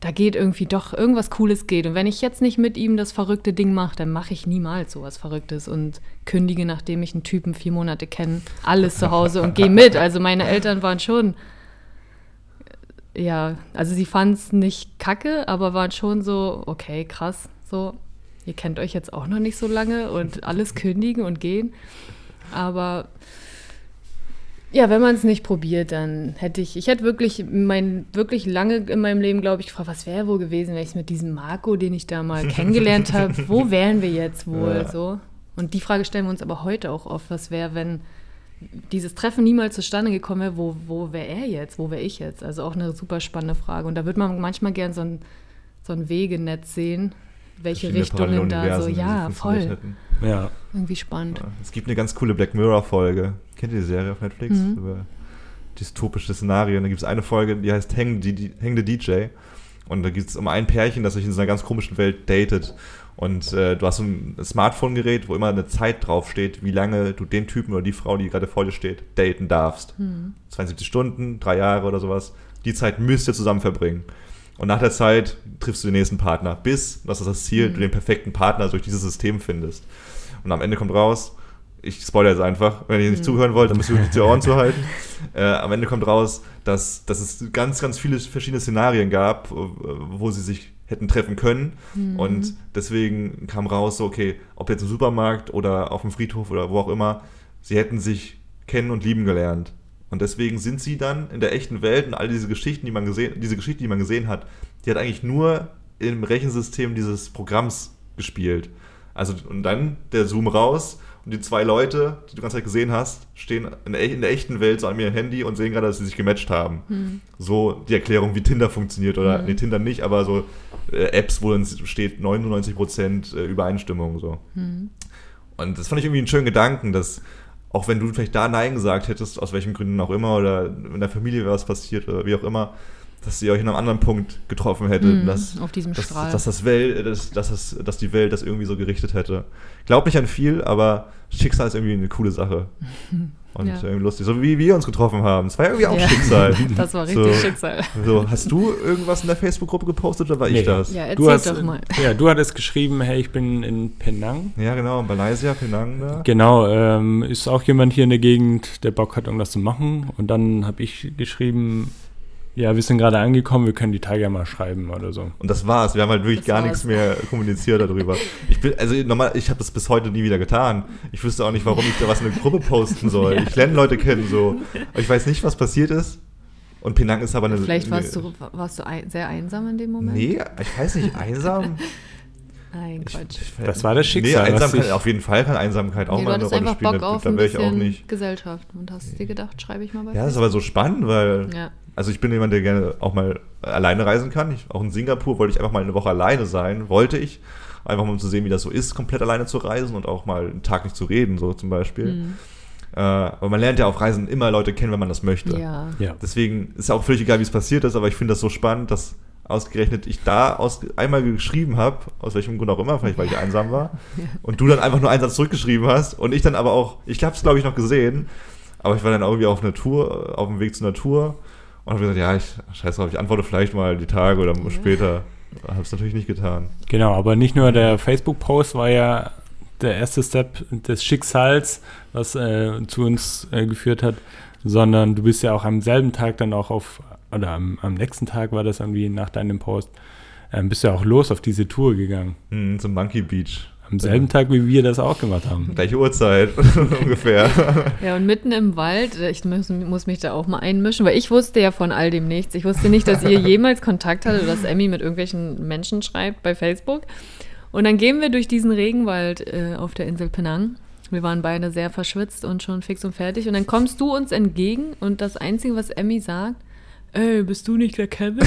da geht irgendwie doch irgendwas Cooles geht. Und wenn ich jetzt nicht mit ihm das verrückte Ding mache, dann mache ich niemals sowas Verrücktes und kündige, nachdem ich einen Typen vier Monate kenne, alles zu Hause und gehe mit. Also meine Eltern waren schon ja, also sie fanden es nicht kacke, aber waren schon so, okay, krass, so, ihr kennt euch jetzt auch noch nicht so lange und alles kündigen und gehen. Aber ja, wenn man es nicht probiert, dann hätte ich, ich hätte wirklich mein, wirklich lange in meinem Leben, glaube ich, gefragt, was wäre wohl gewesen, wenn ich mit diesem Marco, den ich da mal kennengelernt habe, wo wären wir jetzt wohl Ja. so? Und die Frage stellen wir uns aber heute auch oft, was wäre, wenn dieses Treffen niemals zustande gekommen wäre, wo, wo wäre er jetzt, wo wäre ich jetzt? Also auch eine super spannende Frage. Und da würde man manchmal gern so ein, so ein Wegenetz sehen, welche Richtungen da so, ja, voll. Ja, irgendwie spannend. Es gibt eine ganz coole Black Mirror-Folge. Kennt ihr die Serie auf Netflix? Mhm. Über dystopische Szenarien. Da gibt es eine Folge, die heißt Hang the, DJ. Und da geht es um ein Pärchen, das sich in so einer ganz komischen Welt datet. Und äh, du hast so ein Smartphone-Gerät, wo immer eine Zeit draufsteht, wie lange du den Typen oder die Frau, die gerade vor dir steht, daten darfst. 72 Stunden, drei Jahre oder sowas. Die Zeit müsst ihr zusammen verbringen. Und nach der Zeit triffst du den nächsten Partner, bis, das ist das Ziel, du den perfekten Partner durch dieses System findest. Und am Ende kommt raus, ich spoilere jetzt einfach, wenn ihr nicht zuhören wollt, dann müsst ihr euch die Ohren zuhalten. Äh, am Ende kommt raus, dass, dass es ganz, ganz viele verschiedene Szenarien gab, wo sie sich hätten treffen können. Und deswegen kam raus, so, okay, ob jetzt im Supermarkt oder auf dem Friedhof oder wo auch immer, sie hätten sich kennen und lieben gelernt. Und deswegen sind sie dann in der echten Welt und all diese Geschichten, die man gesehen, diese Geschichte, die man gesehen hat, die hat eigentlich nur im Rechensystem dieses Programms gespielt. Also und dann der Zoom raus und die zwei Leute, die du die ganze Zeit gesehen hast, stehen in der, in der echten Welt so an mir Handy und sehen gerade, dass sie sich gematcht haben. So die Erklärung, wie Tinder funktioniert oder nee, Tinder nicht, aber so äh, Apps, wo dann steht 99% äh, Übereinstimmung so. Und das fand ich irgendwie einen schönen Gedanken, dass auch wenn du vielleicht da Nein gesagt hättest, aus welchen Gründen auch immer, oder in der Familie wäre was passiert oder wie auch immer, dass ihr euch in einem anderen Punkt getroffen hättet. Mhm, dass, auf diesem dass, Strahl. Dass, das Welt, dass, dass, das, dass die Welt das irgendwie so gerichtet hätte. Glaub nicht an viel, aber Schicksal ist irgendwie eine coole Sache. Und Ja. irgendwie lustig. So wie wir uns getroffen haben. Das war irgendwie auch Ja. Schicksal. Das war richtig So. Schicksal. So, hast du irgendwas in der Facebook-Gruppe gepostet oder war ich Nee. das? Ja, du erzähl hast, doch mal. Ja, du hattest geschrieben, hey, ich bin in Penang. Ja, genau, in Malaysia, Penang da. Genau, ähm, ist auch jemand hier in der Gegend, der Bock hat, irgendwas zu machen. Und dann habe ich geschrieben, ja, wir sind gerade angekommen, wir können die Tage ja mal schreiben oder so. Und das war's. Wir haben halt wirklich Das gar war's. nichts mehr kommuniziert darüber. Ich bin, also normal, ich habe das bis heute nie wieder getan. Ich wüsste auch nicht, warum ich da was in eine Gruppe posten soll. Ich lerne Leute kennen so. Aber ich weiß nicht, was passiert ist. Und Penang ist aber eine. Vielleicht warst eine, du, warst du ein, sehr einsam in dem Moment? Nee, ich weiß nicht, einsam. Nein, Ich, Quatsch. ich, Das war das Nee, Schicksal, was Einsamkeit, auf jeden Fall kann Einsamkeit auch nee, du mal eine Rolle einfach spielen. Bock auf da ein wäre ich auch nicht. Gesellschaft und hast dir gedacht, schreibe ich mal bei Ja, das ist aber so spannend, weil. Ja. Also ich bin jemand, der gerne auch mal alleine reisen kann. Ich, auch in Singapur wollte ich einfach mal eine Woche alleine sein, wollte ich. Einfach mal um zu sehen, wie das so ist, komplett alleine zu reisen und auch mal einen Tag nicht zu reden, so zum Beispiel. Mhm. Äh, aber man lernt ja auf Reisen immer Leute kennen, wenn man das möchte. Ja. Ja. Deswegen ist auch völlig egal, wie es passiert ist, aber ich finde das so spannend, dass ausgerechnet ich da aus, einmal geschrieben habe, aus welchem Grund auch immer, vielleicht weil ich einsam war, und du dann einfach nur einen Satz zurückgeschrieben hast und ich dann aber auch, ich habe es glaube ich noch gesehen, aber ich war dann irgendwie auf einer Tour, auf dem Weg zur Natur und habe gesagt, ja, ich scheiß drauf, ich antworte vielleicht mal die Tage oder später. Habe es natürlich nicht getan. Genau, aber nicht nur der Facebook-Post war ja der erste Step des Schicksals, was äh, zu uns äh, geführt hat, sondern du bist ja auch am selben Tag dann auch auf, oder am, am nächsten Tag war das irgendwie nach deinem Post, ähm, bist du ja auch los auf diese Tour gegangen. Hm, zum Monkey Beach. Am selben Tag, wie wir das auch gemacht haben. Gleiche Uhrzeit ungefähr. Ja, und mitten im Wald, äh, ich muss, muss mich da auch mal einmischen, weil ich wusste ja von all dem nichts. Ich wusste nicht, dass ihr jemals Kontakt hattet, dass Emmy mit irgendwelchen Menschen schreibt bei Facebook. Und dann gehen wir durch diesen Regenwald äh, auf der Insel Penang. Wir waren beide sehr verschwitzt und schon fix und fertig. Und dann kommst du uns entgegen und das Einzige, was Emmy sagt, ey, bist du nicht der Kevin?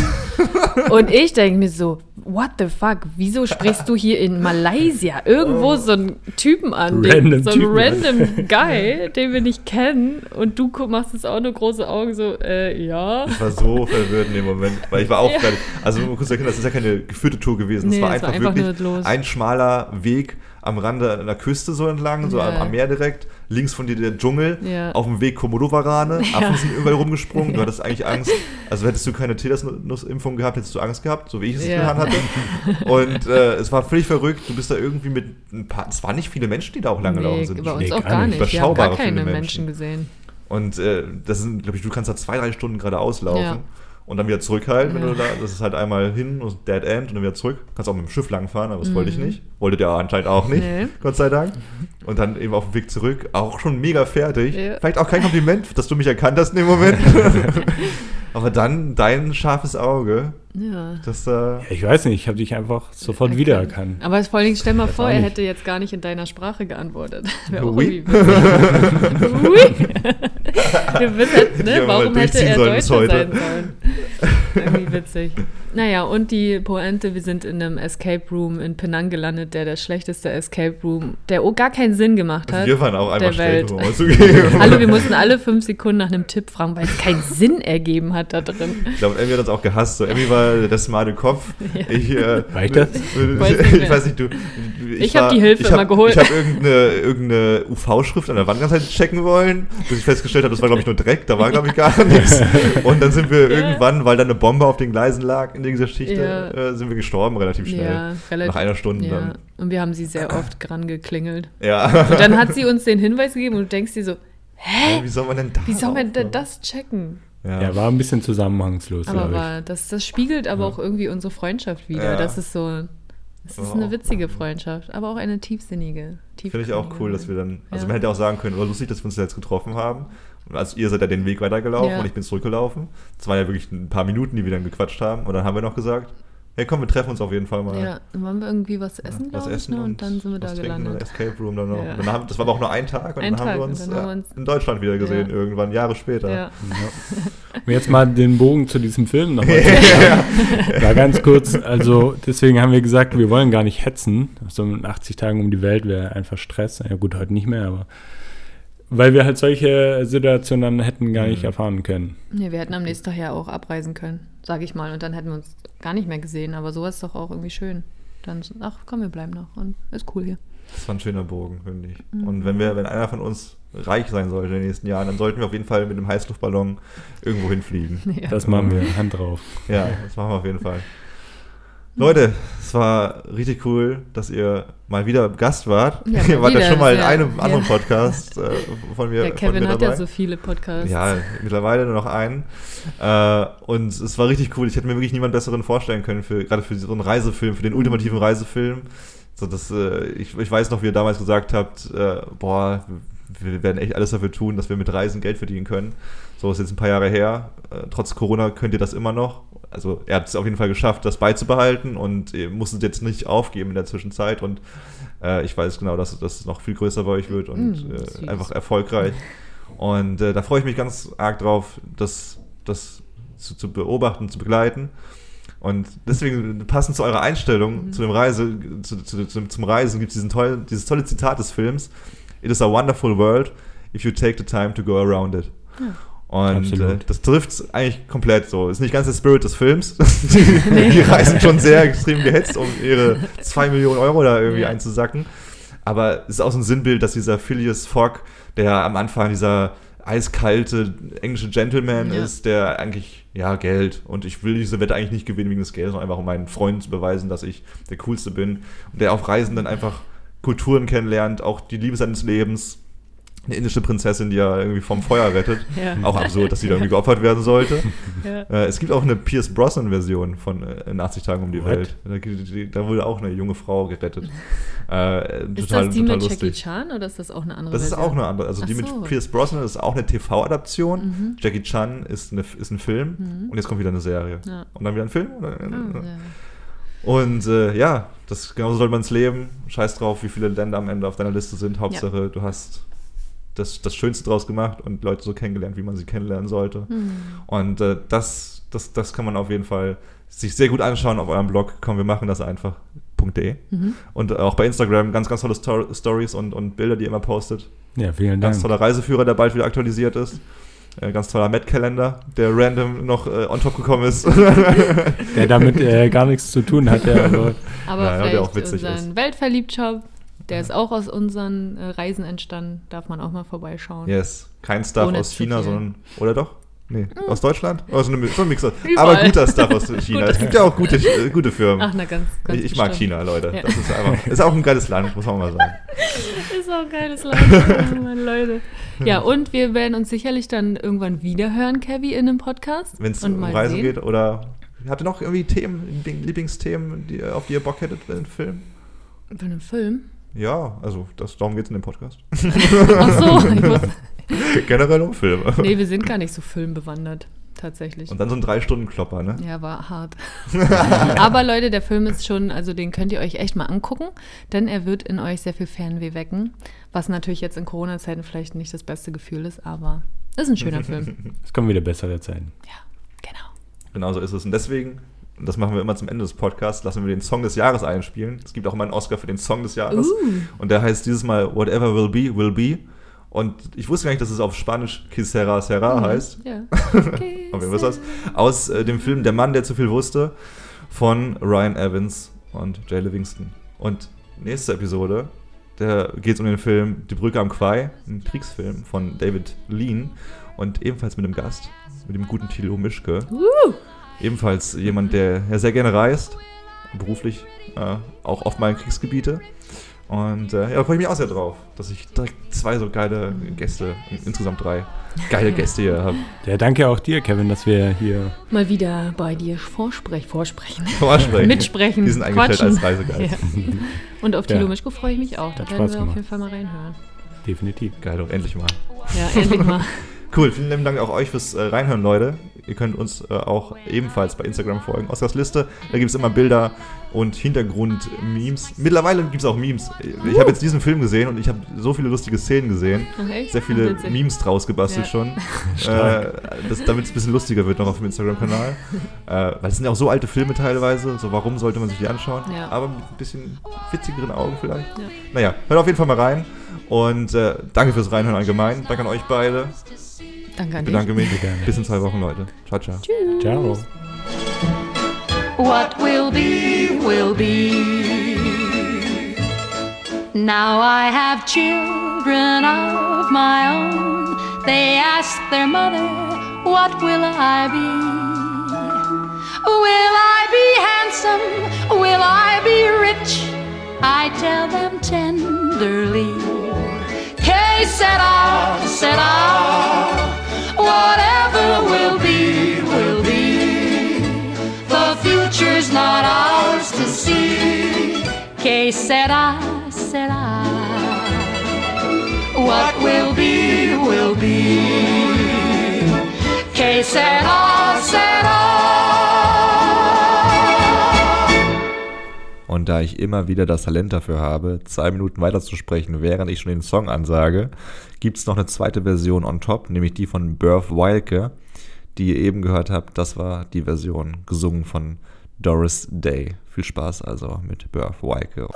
und ich denke mir so, what the fuck, wieso sprichst du hier in Malaysia irgendwo so einen Typen an, den, Random so einen Typen an. random Guy, den wir nicht kennen und du machst jetzt auch nur große Augen so, äh, ja. Ich war so verwirrt in dem Moment, weil ich war auch fertig. Also, man muss erkennen, das ist ja keine geführte Tour gewesen. Nee, es war es war einfach, einfach wirklich nur los. ein schmaler Weg am Rande einer Küste so entlang, so Ja. am Meer direkt. Links von dir der Dschungel, Ja. auf dem Weg Komodo-Warane. Affen sind überall rumgesprungen. Du hattest eigentlich Angst. Also, hättest du keine Tetanus-Impfung gehabt, hättest du Angst gehabt, so wie ich es Ja. getan hatte. Und äh, es war völlig verrückt. Du bist da irgendwie mit ein paar. Es waren nicht viele Menschen, die da auch lang gelaufen Nee, sind. bei uns Nee, auch gar nicht. nicht. Wir haben gar Überschaubare keine viele Menschen Menschen. gesehen. Und äh, das sind, glaube ich, du kannst da zwei, drei Stunden geradeaus laufen Ja. Und dann wieder zurück halt, wenn Ja. du da, das ist halt einmal hin und Dead End und dann wieder zurück. Kannst auch mit dem Schiff langfahren, aber das wollte ich nicht. Wolltet ihr anscheinend auch nicht, Mhm. Nee. Gott sei Dank. Und dann eben auf dem Weg zurück, auch schon mega fertig. Ja. Vielleicht auch kein Kompliment, dass du mich erkannt hast in dem Moment. aber dann dein scharfes Auge, Ja. das äh, Ja, ich weiß nicht, ich habe dich einfach sofort wiedererkannt. Aber vor allen Dingen, stell mal vor, er hätte jetzt gar nicht in deiner Sprache geantwortet. Wäre auch Oui. Oui. Du bist halt, ne? Warum hätte er Deutscher sein sollen? Irgendwie witzig. Naja, und die Pointe, wir sind in einem Escape Room in Penang gelandet, der der schlechteste Escape Room, der oh, gar keinen Sinn gemacht hat. wir waren auch einmal der schlecht, Welt. um. Alle, wir mussten alle fünf Sekunden nach einem Tipp fragen, weil es keinen Sinn ergeben hat da drin. Ich glaube, Emmy hat uns auch gehasst. So, Emmy war der smarte Kopf. Ja. Ich, äh, War ich das? Weiß nicht ich weiß nicht, du. Ich hab war- die Hilfe ich hab, immer geholt. Ich habe irgendeine, irgendeine UV-Schrift an der Wand ganz Zeit checken wollen, bis ich festgestellt habe, das war, glaube ich, nur Dreck. Da war, glaube ich, gar nichts. Und dann sind wir Ja. irgendwann, weil da eine Bombe auf den Gleisen lag in dieser Geschichte, Ja. äh, sind wir gestorben relativ schnell. Ja, relativ. Nach einer Stunde ja. dann. Und wir haben sie sehr oft dran geklingelt. Ja. Und dann hat sie uns den Hinweis gegeben und du denkst dir so, hä? Wie soll man denn da? Wie soll man denn das checken? Ja. Ja, war ein bisschen zusammenhangslos, Aber war, das, das spiegelt aber auch irgendwie unsere Freundschaft wieder. Ja. Das ist so, das ist Ja, eine witzige Freundschaft, aber auch eine tiefsinnige. Finde ich auch cool, dass wir dann, also Ja. man hätte auch sagen können, oder lustig, dass wir uns jetzt getroffen haben. Und Also ihr seid ja den Weg weitergelaufen Ja. und ich bin zurückgelaufen. Es waren ja wirklich ein paar Minuten, die wir dann gequatscht haben. Und dann haben wir noch gesagt, hey komm, wir treffen uns auf jeden Fall mal. Ja, dann waren wir irgendwie was essen, was glaube ich, essen ne? und dann sind wir da gelandet. Escape Room dann noch. Ja. Und dann haben, das war aber auch nur ein Tag und Ein dann haben Tag wir und uns, haben wir ja, uns- in Deutschland wieder gesehen, Ja. irgendwann Jahre später. Ja. Um jetzt mal den Bogen zu diesem Film nochmal zu. War ganz kurz, also deswegen haben wir gesagt, wir wollen gar nicht hetzen. So in 80 Tagen um die Welt wäre einfach Stress. Ja gut, heute nicht mehr, aber weil wir halt solche Situationen dann hätten gar nicht Mhm. erfahren können. Nee, wir hätten am nächsten Tag ja auch abreisen können, sage ich mal. Und dann hätten wir uns gar nicht mehr gesehen. Aber sowas ist doch auch irgendwie schön. Dann, ach komm, wir bleiben noch. Und ist cool hier. Das war ein schöner Bogen, finde ich. Mhm. Und wenn wir, wenn einer von uns reich sein sollte in den nächsten Jahren, dann sollten wir auf jeden Fall mit einem Heißluftballon irgendwo hinfliegen. Ja. Das machen wir, Hand drauf. Ja, das machen wir auf jeden Fall. Leute, es war richtig cool, dass ihr mal wieder Gast wart. Ja, ihr wart ja schon mal in ja. einem anderen Ja. Podcast äh, von mir, Ja, Kevin mir hat dabei. ja so viele Podcasts. Ja, mittlerweile nur noch einen. Äh, und es war richtig cool. Ich hätte mir wirklich niemand besseren vorstellen können, für, gerade für so einen Reisefilm, für den ultimativen Reisefilm. So, das, äh, ich, ich weiß noch, wie ihr damals gesagt habt, äh, boah, wir werden echt alles dafür tun, dass wir mit Reisen Geld verdienen können. So ist jetzt ein paar Jahre her. Äh, trotz Corona könnt ihr das immer noch. Also er hat es auf jeden Fall geschafft, das beizubehalten und ihr musstet jetzt nicht aufgeben in der Zwischenzeit. Und äh, ich weiß genau, dass das noch viel größer bei euch wird und Mm, äh, einfach erfolgreich. Und äh, da freue ich mich ganz arg drauf, das, das zu, zu beobachten, zu begleiten. Und deswegen, passend zu eurer Einstellung, zu dem Reise, zu, zu, zu, zum Reisen, gibt es dieses tolle Zitat des Films: It is a wonderful world if you take the time to go around it. Und Absolut. äh, das trifft eigentlich komplett so. Ist nicht ganz der Spirit des Films. die, die reisen schon sehr extrem gehetzt, um ihre 2 Millionen Euro da irgendwie Ja. einzusacken. Aber es ist auch so ein Sinnbild, dass dieser Phileas Fogg, der am Anfang dieser eiskalte englische Gentleman Ja. ist, der eigentlich, ja, Geld. Und ich will diese Wette eigentlich nicht gewinnen wegen des Geldes, sondern einfach um meinen Freunden zu beweisen, dass ich der Coolste bin. Und der auf Reisen dann einfach Kulturen kennenlernt, auch die Liebe seines Lebens. Eine indische Prinzessin, die ja irgendwie vom Feuer rettet. Ja. Auch absurd, dass sie da irgendwie geopfert werden sollte. Ja. Äh, es gibt auch eine Pierce Brosnan-Version von äh, in 80 Tagen um die What? Welt. Da, die- da wurde auch eine junge Frau gerettet. Äh, Ist total, das die total mit Jackie lustig. Chan oder ist das auch eine andere Das ist Version? auch eine andere. Also die Ach mit so. Mhm. Pierce Brosnan ist auch eine TV-Adaption. Jackie Chan ist, eine, ist ein Film. Und jetzt kommt wieder eine Serie. Ja. Und dann wieder ein Film. Ja. Und äh, ja, das genauso soll man es leben. Scheiß drauf, wie viele Länder am Ende auf deiner Liste sind. Hauptsache, du hast das, das Schönste draus gemacht und Leute so kennengelernt, wie man sie kennenlernen sollte. Und äh, das, das, das kann man auf jeden Fall sich sehr gut anschauen auf eurem Blog. Komm, wir machen das einfach.de. Und auch bei Instagram ganz, ganz tolle Stor Stories und, und Bilder, die ihr immer postet. Ja, vielen Ganz Dank. toller Reiseführer, der bald wieder aktualisiert ist. Äh, ganz toller Met-Kalender, der random noch äh, on top gekommen ist. Der damit äh, gar nichts zu tun hat. Der, aber Aber Naja, der vielleicht auch witzig unseren ist. Weltverliebt-Shop, der ist auch aus unseren äh, Reisen entstanden. Darf man auch mal vorbeischauen. Yes. Kein Stuff Ohne aus China, sondern. Oder doch? Nee. Aus Deutschland? Oh, so, eine, so ein Mix. aus- Überall. Aber guter Stuff aus China. Es gibt ja auch gute, äh, gute Firmen. Ach, na ganz, ganz ich, ich mag. China, Leute. Ja. Das ist einfach. Ist auch ein geiles Land, muss man mal sagen. Ist auch ein geiles Land, oh, meine Leute. Ja, und wir werden uns sicherlich dann irgendwann wieder hören, Kevin, in einem Podcast. Wenn es um Reisen geht oder. Habt ihr noch irgendwie Themen, Liebling- Lieblingsthemen, die, auf die ihr Bock hättet in einem Film? Für einen Film? Ja, also das, darum geht es in dem Podcast. Ach so, ich wusste, Generell um Filme. nee, wir sind gar nicht so filmbewandert, tatsächlich. Und dann so ein Drei-Stunden-Klopper, ne? Ja, war hart. Aber Leute, der Film ist schon, also den könnt ihr euch echt mal angucken, denn er wird in euch sehr viel Fernweh wecken, was natürlich jetzt in Corona-Zeiten vielleicht nicht das beste Gefühl ist, aber ist ein schöner Film. es kommen wieder bessere Zeiten. Ja, genau. Genau so ist es. Und deswegen, das machen wir immer zum Ende des Podcasts, lassen wir den Song des Jahres einspielen. Es gibt auch immer einen Oscar für den Song des Jahres. Uh. Und der heißt dieses Mal Whatever Will Be, Will Be. Und ich wusste gar nicht, dass es auf Spanisch Quisera Serra heißt. Ja. Wer weiß das? Aus äh, dem Film Der Mann, der zu viel wusste von Ryan Evans und Jay Livingston. Und nächste Episode, da geht es um den Film Die Brücke am Quai, ein Kriegsfilm von David Lean und ebenfalls mit einem Gast, mit dem guten Thilo Mischke. Ebenfalls jemand, der ja sehr gerne reist, beruflich, äh, auch oft mal in Kriegsgebiete. Und äh, ja, da freue ich mich auch sehr drauf, dass ich direkt zwei so geile Gäste, insgesamt drei geile Gäste hier habe. Ja, danke auch dir, Kevin, dass wir hier. Mal wieder bei dir vorsprech, vorsprechen. Vorsprechen. Mitsprechen. Die sind eingestellt quatschen. als Reisegeist. Ja. Und auf Ja. Thilo Mischko freue ich mich auch. Da werden wir auf gemacht. jeden Fall mal reinhören. Definitiv. Geil, doch, endlich mal. Ja, endlich mal. Cool, vielen lieben Dank auch euch fürs äh, Reinhören, Leute. Ihr könnt uns äh, auch ebenfalls bei Instagram folgen. Oscars Liste, da gibt es immer Bilder und Hintergrund-Memes. Mittlerweile gibt es auch Memes. Ich habe jetzt diesen Film gesehen und ich habe so viele lustige Szenen gesehen. Echt? Sehr viele Witzig. Memes draus gebastelt Ja. schon. äh, damit es ein bisschen lustiger wird noch auf dem Instagram-Kanal. äh, weil es sind ja auch so alte Filme teilweise. So, warum sollte man sich die anschauen? Ja. Aber mit ein bisschen witzigeren Augen vielleicht. Ja. Naja, hört auf jeden Fall mal rein. Und äh, danke fürs Reinhören allgemein. Danke an euch beide. Danke an Ich bedanke mich. gerne. Bis in zwei Wochen, Leute. Ciao, ciao. Ciao. What will be, will be. Now I have children of my own. They ask their mother, What will I be? Will I be handsome? Will I be rich? I tell them tenderly. Que sera, sera. Not ours to see. Que sera, sera. What will be, will be. Que sera, sera. Und da ich immer wieder das Talent dafür habe, zwei Minuten weiterzusprechen, während ich schon den Song ansage, gibt es noch eine zweite Version on top, nämlich die von Berth Weilke, die ihr eben gehört habt. Das war die Version gesungen von Doris Day. Viel Spaß also mit Berth Weilke.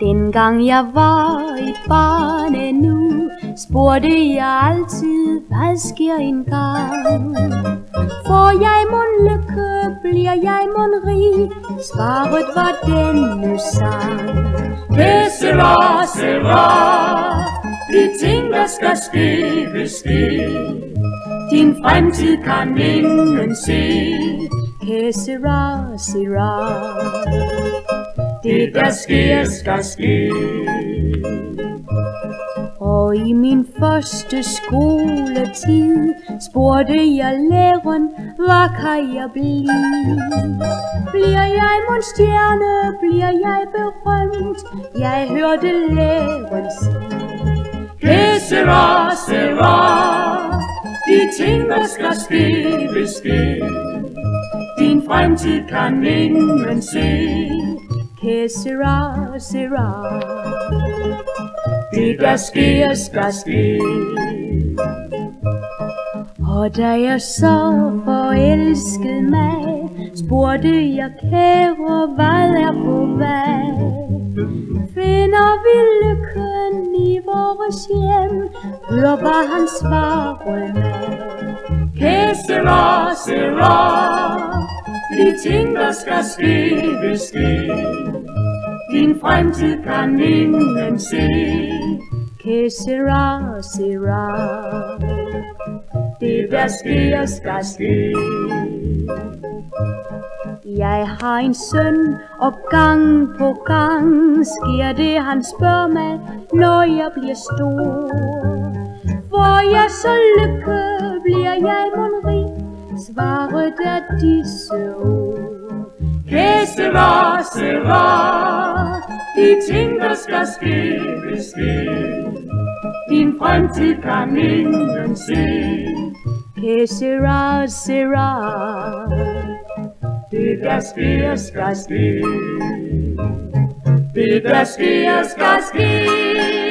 Den gang jeg var et barn endnu, spurgte jeg altid, hvad sker engang? Får jeg mon lykke, bliver jeg mon rig? Svaret var denne sang. Det sera, sera, de ting, der skal ske, vil ske. Din fremtid kan ingen se. Que sera, sera. det der sker skal ske. Og i min første skoletid spurgte jeg læreren, hvad kan jeg blive? Bliver jeg monstjerne, bliver jeg berømt? Jeg hørte læreren sige. Que sera, sera, de ting, der skal ske, vil ske. Din fremtid kan ingen se. Que sera, sera, det der sker, skal ske. Og da jeg så forelskede mig, spurgte jeg kære, hvad er på vej? Finder vi lykken i vores hjem? Hør, bare han svarede med. Que sera, sera, de ting, der skal ske, vil ske. Din fremtid kan ingen se. Que sera, sera, det der sker, skal ske. Jeg har en søn, og gang på gang sker det, han spørger mig, når jeg bliver stor. Hvor jeg så lykke, bliver jeg monrig, svaret er disse ord. Kæse var, se var, de ting, der skal ske, vil ske. Din fremtid kan ingen se. Que sera, sera, Тебя спи, спи, тебя спи, спи.